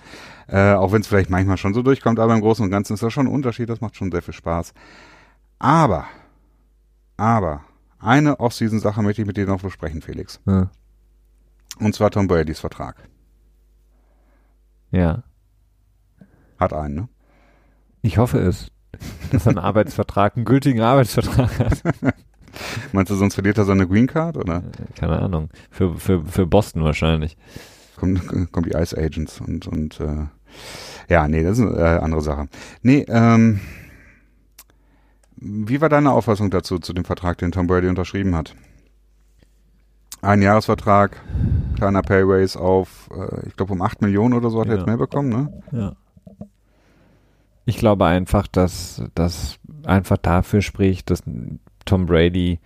Äh, auch wenn es vielleicht manchmal schon so durchkommt, aber im Großen und Ganzen ist das schon ein Unterschied, das macht schon sehr viel Spaß. Aber, aber, eine Off-Season-Sache möchte ich mit dir noch besprechen, Felix. Ja. Und zwar Tom Brady's Vertrag. Ja. Hat einen, ne? Ich hoffe es. Dass er einen Arbeitsvertrag, einen gültigen Arbeitsvertrag hat. Meinst du, sonst verliert er seine Green Card, oder? Keine Ahnung. Für, für, für Boston wahrscheinlich. Kommt, kommt die Ice Agents und, und äh, ja, nee, das ist eine äh, andere Sache. Nee, ähm, wie war deine Auffassung dazu, zu dem Vertrag, den Tom Brady unterschrieben hat? Ein Jahresvertrag, kleiner Pay Raise auf, äh, ich glaube um 8 Millionen oder so hat ja. er jetzt mehr bekommen, ne? Ja. Ich glaube einfach, dass das einfach dafür spricht, dass Tom Brady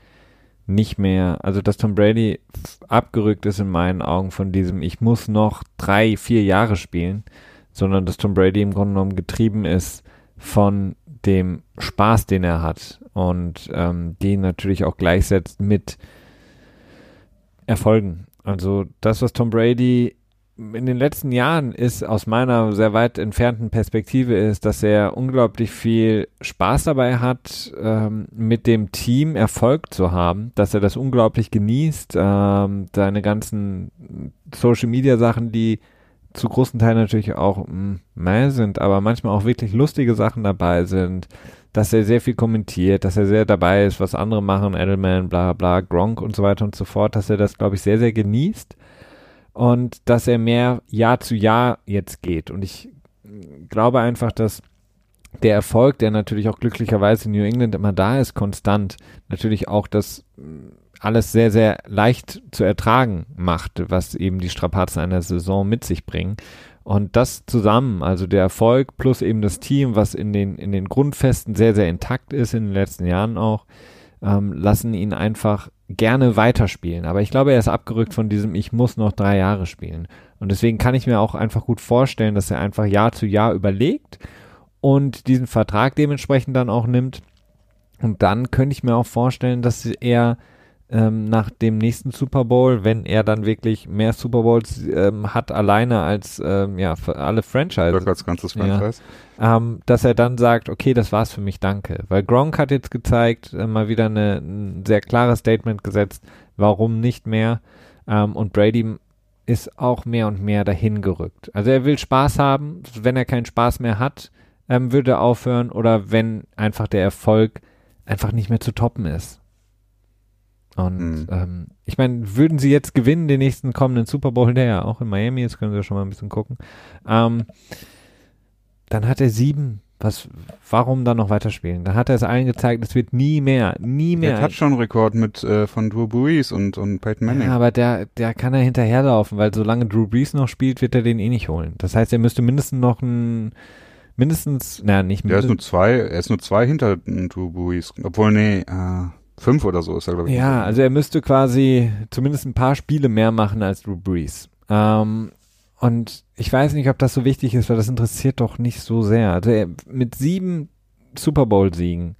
nicht mehr, also dass Tom Brady abgerückt ist in meinen Augen von diesem, ich muss noch drei, vier Jahre spielen, sondern dass Tom Brady im Grunde genommen getrieben ist von dem Spaß, den er hat und ähm, den natürlich auch gleichsetzt mit Erfolgen. Also das, was Tom Brady in den letzten Jahren ist aus meiner sehr weit entfernten Perspektive ist, dass er unglaublich viel Spaß dabei hat, ähm, mit dem Team Erfolg zu haben, dass er das unglaublich genießt, ähm, seine ganzen Social Media Sachen, die zu großen Teilen natürlich auch mm, sind, aber manchmal auch wirklich lustige Sachen dabei sind, dass er sehr viel kommentiert, dass er sehr dabei ist, was andere machen, Edelman, bla bla, Gronk und so weiter und so fort, dass er das, glaube ich, sehr, sehr genießt und dass er mehr Jahr zu Jahr jetzt geht. Und ich glaube einfach, dass der Erfolg, der natürlich auch glücklicherweise in New England immer da ist, konstant, natürlich auch das mm, alles sehr, sehr leicht zu ertragen macht, was eben die Strapazen einer Saison mit sich bringen. Und das zusammen, also der Erfolg plus eben das Team, was in den, in den Grundfesten sehr, sehr intakt ist in den letzten Jahren auch, ähm, lassen ihn einfach gerne weiterspielen. Aber ich glaube, er ist abgerückt von diesem, ich muss noch drei Jahre spielen. Und deswegen kann ich mir auch einfach gut vorstellen, dass er einfach Jahr zu Jahr überlegt und diesen Vertrag dementsprechend dann auch nimmt. Und dann könnte ich mir auch vorstellen, dass er ähm, nach dem nächsten Super Bowl, wenn er dann wirklich mehr Super Bowls ähm, hat alleine als ähm, ja für alle Franchises, als ganzes Franchise, ja, ähm, dass er dann sagt, okay, das war's für mich, danke. Weil Gronk hat jetzt gezeigt, äh, mal wieder eine, ein sehr klares Statement gesetzt, warum nicht mehr. Ähm, und Brady ist auch mehr und mehr dahin gerückt. Also er will Spaß haben, wenn er keinen Spaß mehr hat, ähm, würde er aufhören oder wenn einfach der Erfolg einfach nicht mehr zu toppen ist. Und mhm. ähm, ich meine, würden sie jetzt gewinnen, den nächsten kommenden Super Bowl, der ja auch in Miami ist, können sie schon mal ein bisschen gucken, ähm, dann hat er sieben. Was, warum dann noch weiterspielen? Dann hat er es allen gezeigt, es wird nie mehr, nie mehr. Der Touchdown-Rekord mit äh, von Drew Brees und, und Peyton Manning. Ja, aber der, der kann er hinterherlaufen, weil solange Drew Brees noch spielt, wird er den eh nicht holen. Das heißt, er müsste mindestens noch ein mindestens, naja, nicht mindestens. Der ist nur zwei, er ist nur zwei hinter Drew Brees. Obwohl, nee, äh, fünf oder so ist er, glaube ich. Ja, also er müsste quasi zumindest ein paar Spiele mehr machen als Drew Brees. Ähm, und ich weiß nicht, ob das so wichtig ist, weil das interessiert doch nicht so sehr. Also er, mit sieben Super Bowl-Siegen.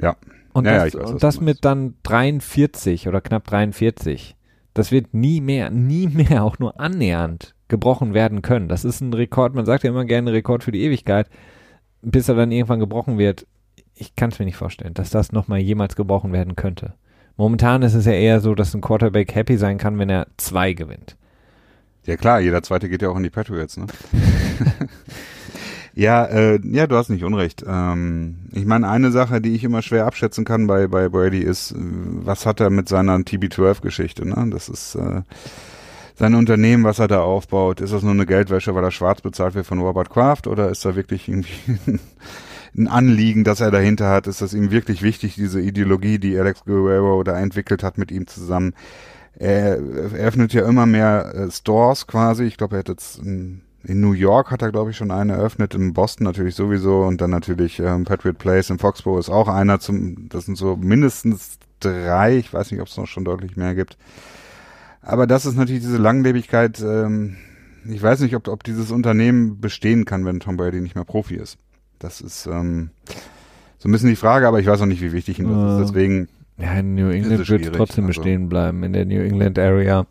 Ja. Und ja, das, ja, weiß, und das mit dann 43 oder knapp 43. Das wird nie mehr, nie mehr auch nur annähernd gebrochen werden können. Das ist ein Rekord, man sagt ja immer gerne Rekord für die Ewigkeit, bis er dann irgendwann gebrochen wird. Ich kann es mir nicht vorstellen, dass das nochmal jemals gebrochen werden könnte. Momentan ist es ja eher so, dass ein Quarterback happy sein kann, wenn er zwei gewinnt. Ja klar, jeder zweite geht ja auch in die Patriots, ne? ja, äh, ja, du hast nicht unrecht. Ähm, ich meine, eine Sache, die ich immer schwer abschätzen kann bei, bei Brady ist, was hat er mit seiner TB12-Geschichte, ne? Das ist, äh, sein Unternehmen, was er da aufbaut, ist das nur eine Geldwäsche, weil er schwarz bezahlt wird von Robert Kraft oder ist da wirklich irgendwie ein Anliegen, das er dahinter hat? Ist das ihm wirklich wichtig, diese Ideologie, die Alex Guerrero da entwickelt hat mit ihm zusammen? Er, er öffnet ja immer mehr äh, Stores quasi. Ich glaube, er hat jetzt in, in New York hat er, glaube ich, schon einen eröffnet, in Boston natürlich sowieso und dann natürlich ähm, Patriot Place in Foxborough ist auch einer zum, das sind so mindestens drei, ich weiß nicht, ob es noch schon deutlich mehr gibt. Aber das ist natürlich diese Langlebigkeit. Ähm, ich weiß nicht, ob, ob dieses Unternehmen bestehen kann, wenn Tom Brady nicht mehr Profi ist. Das ist ähm, so ein bisschen die Frage, aber ich weiß auch nicht, wie wichtig ihm das ist. Deswegen. Ja, in New England wird es trotzdem also. bestehen bleiben, in der New England Area.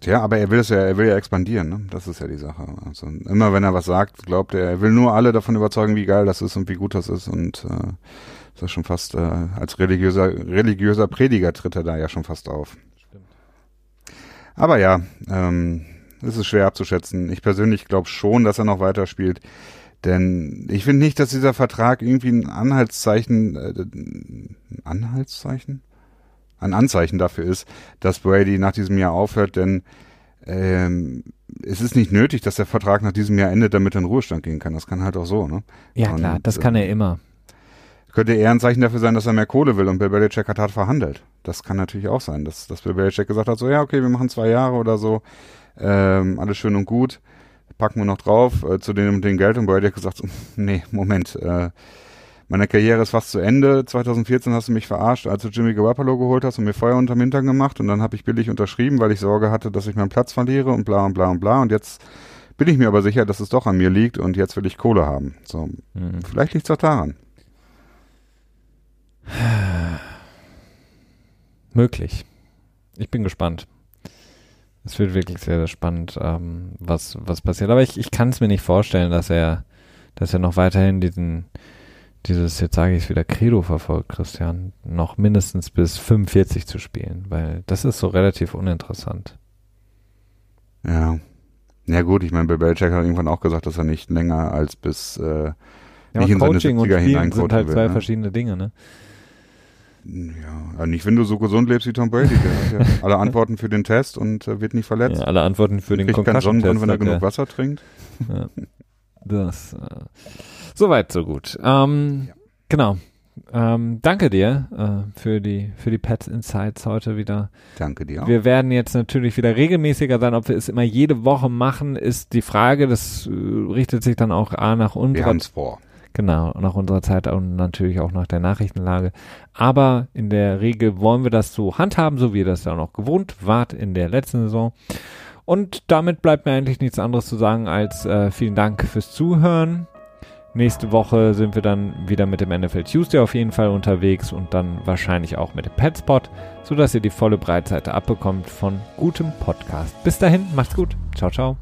Tja, aber er will es ja, er will ja expandieren, ne? Das ist ja die Sache. Also immer wenn er was sagt, glaubt er, er will nur alle davon überzeugen, wie geil das ist und wie gut das ist und äh, ist das schon fast äh, als religiöser, religiöser Prediger tritt er da ja schon fast auf. Stimmt. Aber ja, ähm, es ist schwer abzuschätzen. Ich persönlich glaube schon, dass er noch weiterspielt. Denn ich finde nicht, dass dieser Vertrag irgendwie ein Anhaltszeichen, äh, ein Anhaltszeichen? Ein Anzeichen dafür ist, dass Brady nach diesem Jahr aufhört, denn ähm, es ist nicht nötig, dass der Vertrag nach diesem Jahr endet, damit er in Ruhestand gehen kann. Das kann halt auch so, ne? Ja, Und, klar, das kann er immer könnte eher ein Zeichen dafür sein, dass er mehr Kohle will und Bill Belichick hat hart verhandelt. Das kann natürlich auch sein, dass, dass Bill Belichick gesagt hat, so ja, okay, wir machen zwei Jahre oder so, ähm, alles schön und gut, packen wir noch drauf, äh, zu dem dem Geld und Brady hat gesagt, nee, Moment, äh, meine Karriere ist fast zu Ende. 2014 hast du mich verarscht, als du Jimmy Garoppolo geholt hast und mir Feuer unterm Hintern gemacht und dann habe ich billig unterschrieben, weil ich Sorge hatte, dass ich meinen Platz verliere und bla und bla und bla und jetzt bin ich mir aber sicher, dass es doch an mir liegt und jetzt will ich Kohle haben. So, mhm. vielleicht liegt es auch daran. Möglich. Ich bin gespannt. Es wird wirklich sehr, sehr spannend, ähm, was, was passiert. Aber ich, ich kann es mir nicht vorstellen, dass er, dass er noch weiterhin diesen, dieses, jetzt sage ich es wieder, Credo verfolgt, Christian, noch mindestens bis 45 zu spielen, weil das ist so relativ uninteressant. Ja. Ja gut, ich meine, Belichick hat irgendwann auch gesagt, dass er nicht länger als bis äh, ja, nicht in Coaching seine 70er und Spielen sind halt will, zwei ne? verschiedene Dinge, ne? Ja, nicht wenn du so gesund lebst wie Tom Brady. Der hat ja alle Antworten für den Test und äh, wird nicht verletzt. Ja, alle Antworten für den Kriegt keinen Sonnenbrand, wenn er genug Wasser trinkt. Ja. Das, äh, soweit, so gut. Ähm, Ja. Genau. Ähm, danke dir äh, für die für die Pets Insights heute wieder. Danke dir. Wir werden jetzt natürlich wieder regelmäßiger sein. Ob wir es immer jede Woche machen, ist die Frage. Das äh, richtet sich dann auch A nach Wir unserer haben es vor. Genau, nach unserer Zeit und natürlich auch nach der Nachrichtenlage. Aber in der Regel wollen wir das so handhaben, so wie ihr das ja noch gewohnt wart in der letzten Saison. Und damit bleibt mir eigentlich nichts anderes zu sagen als äh, vielen Dank fürs Zuhören. Nächste Woche sind wir dann wieder mit dem NFL Tuesday auf jeden Fall unterwegs und dann wahrscheinlich auch mit dem Petspot, sodass ihr die volle Breitseite abbekommt von gutem Podcast. Bis dahin, macht's gut. Ciao, ciao.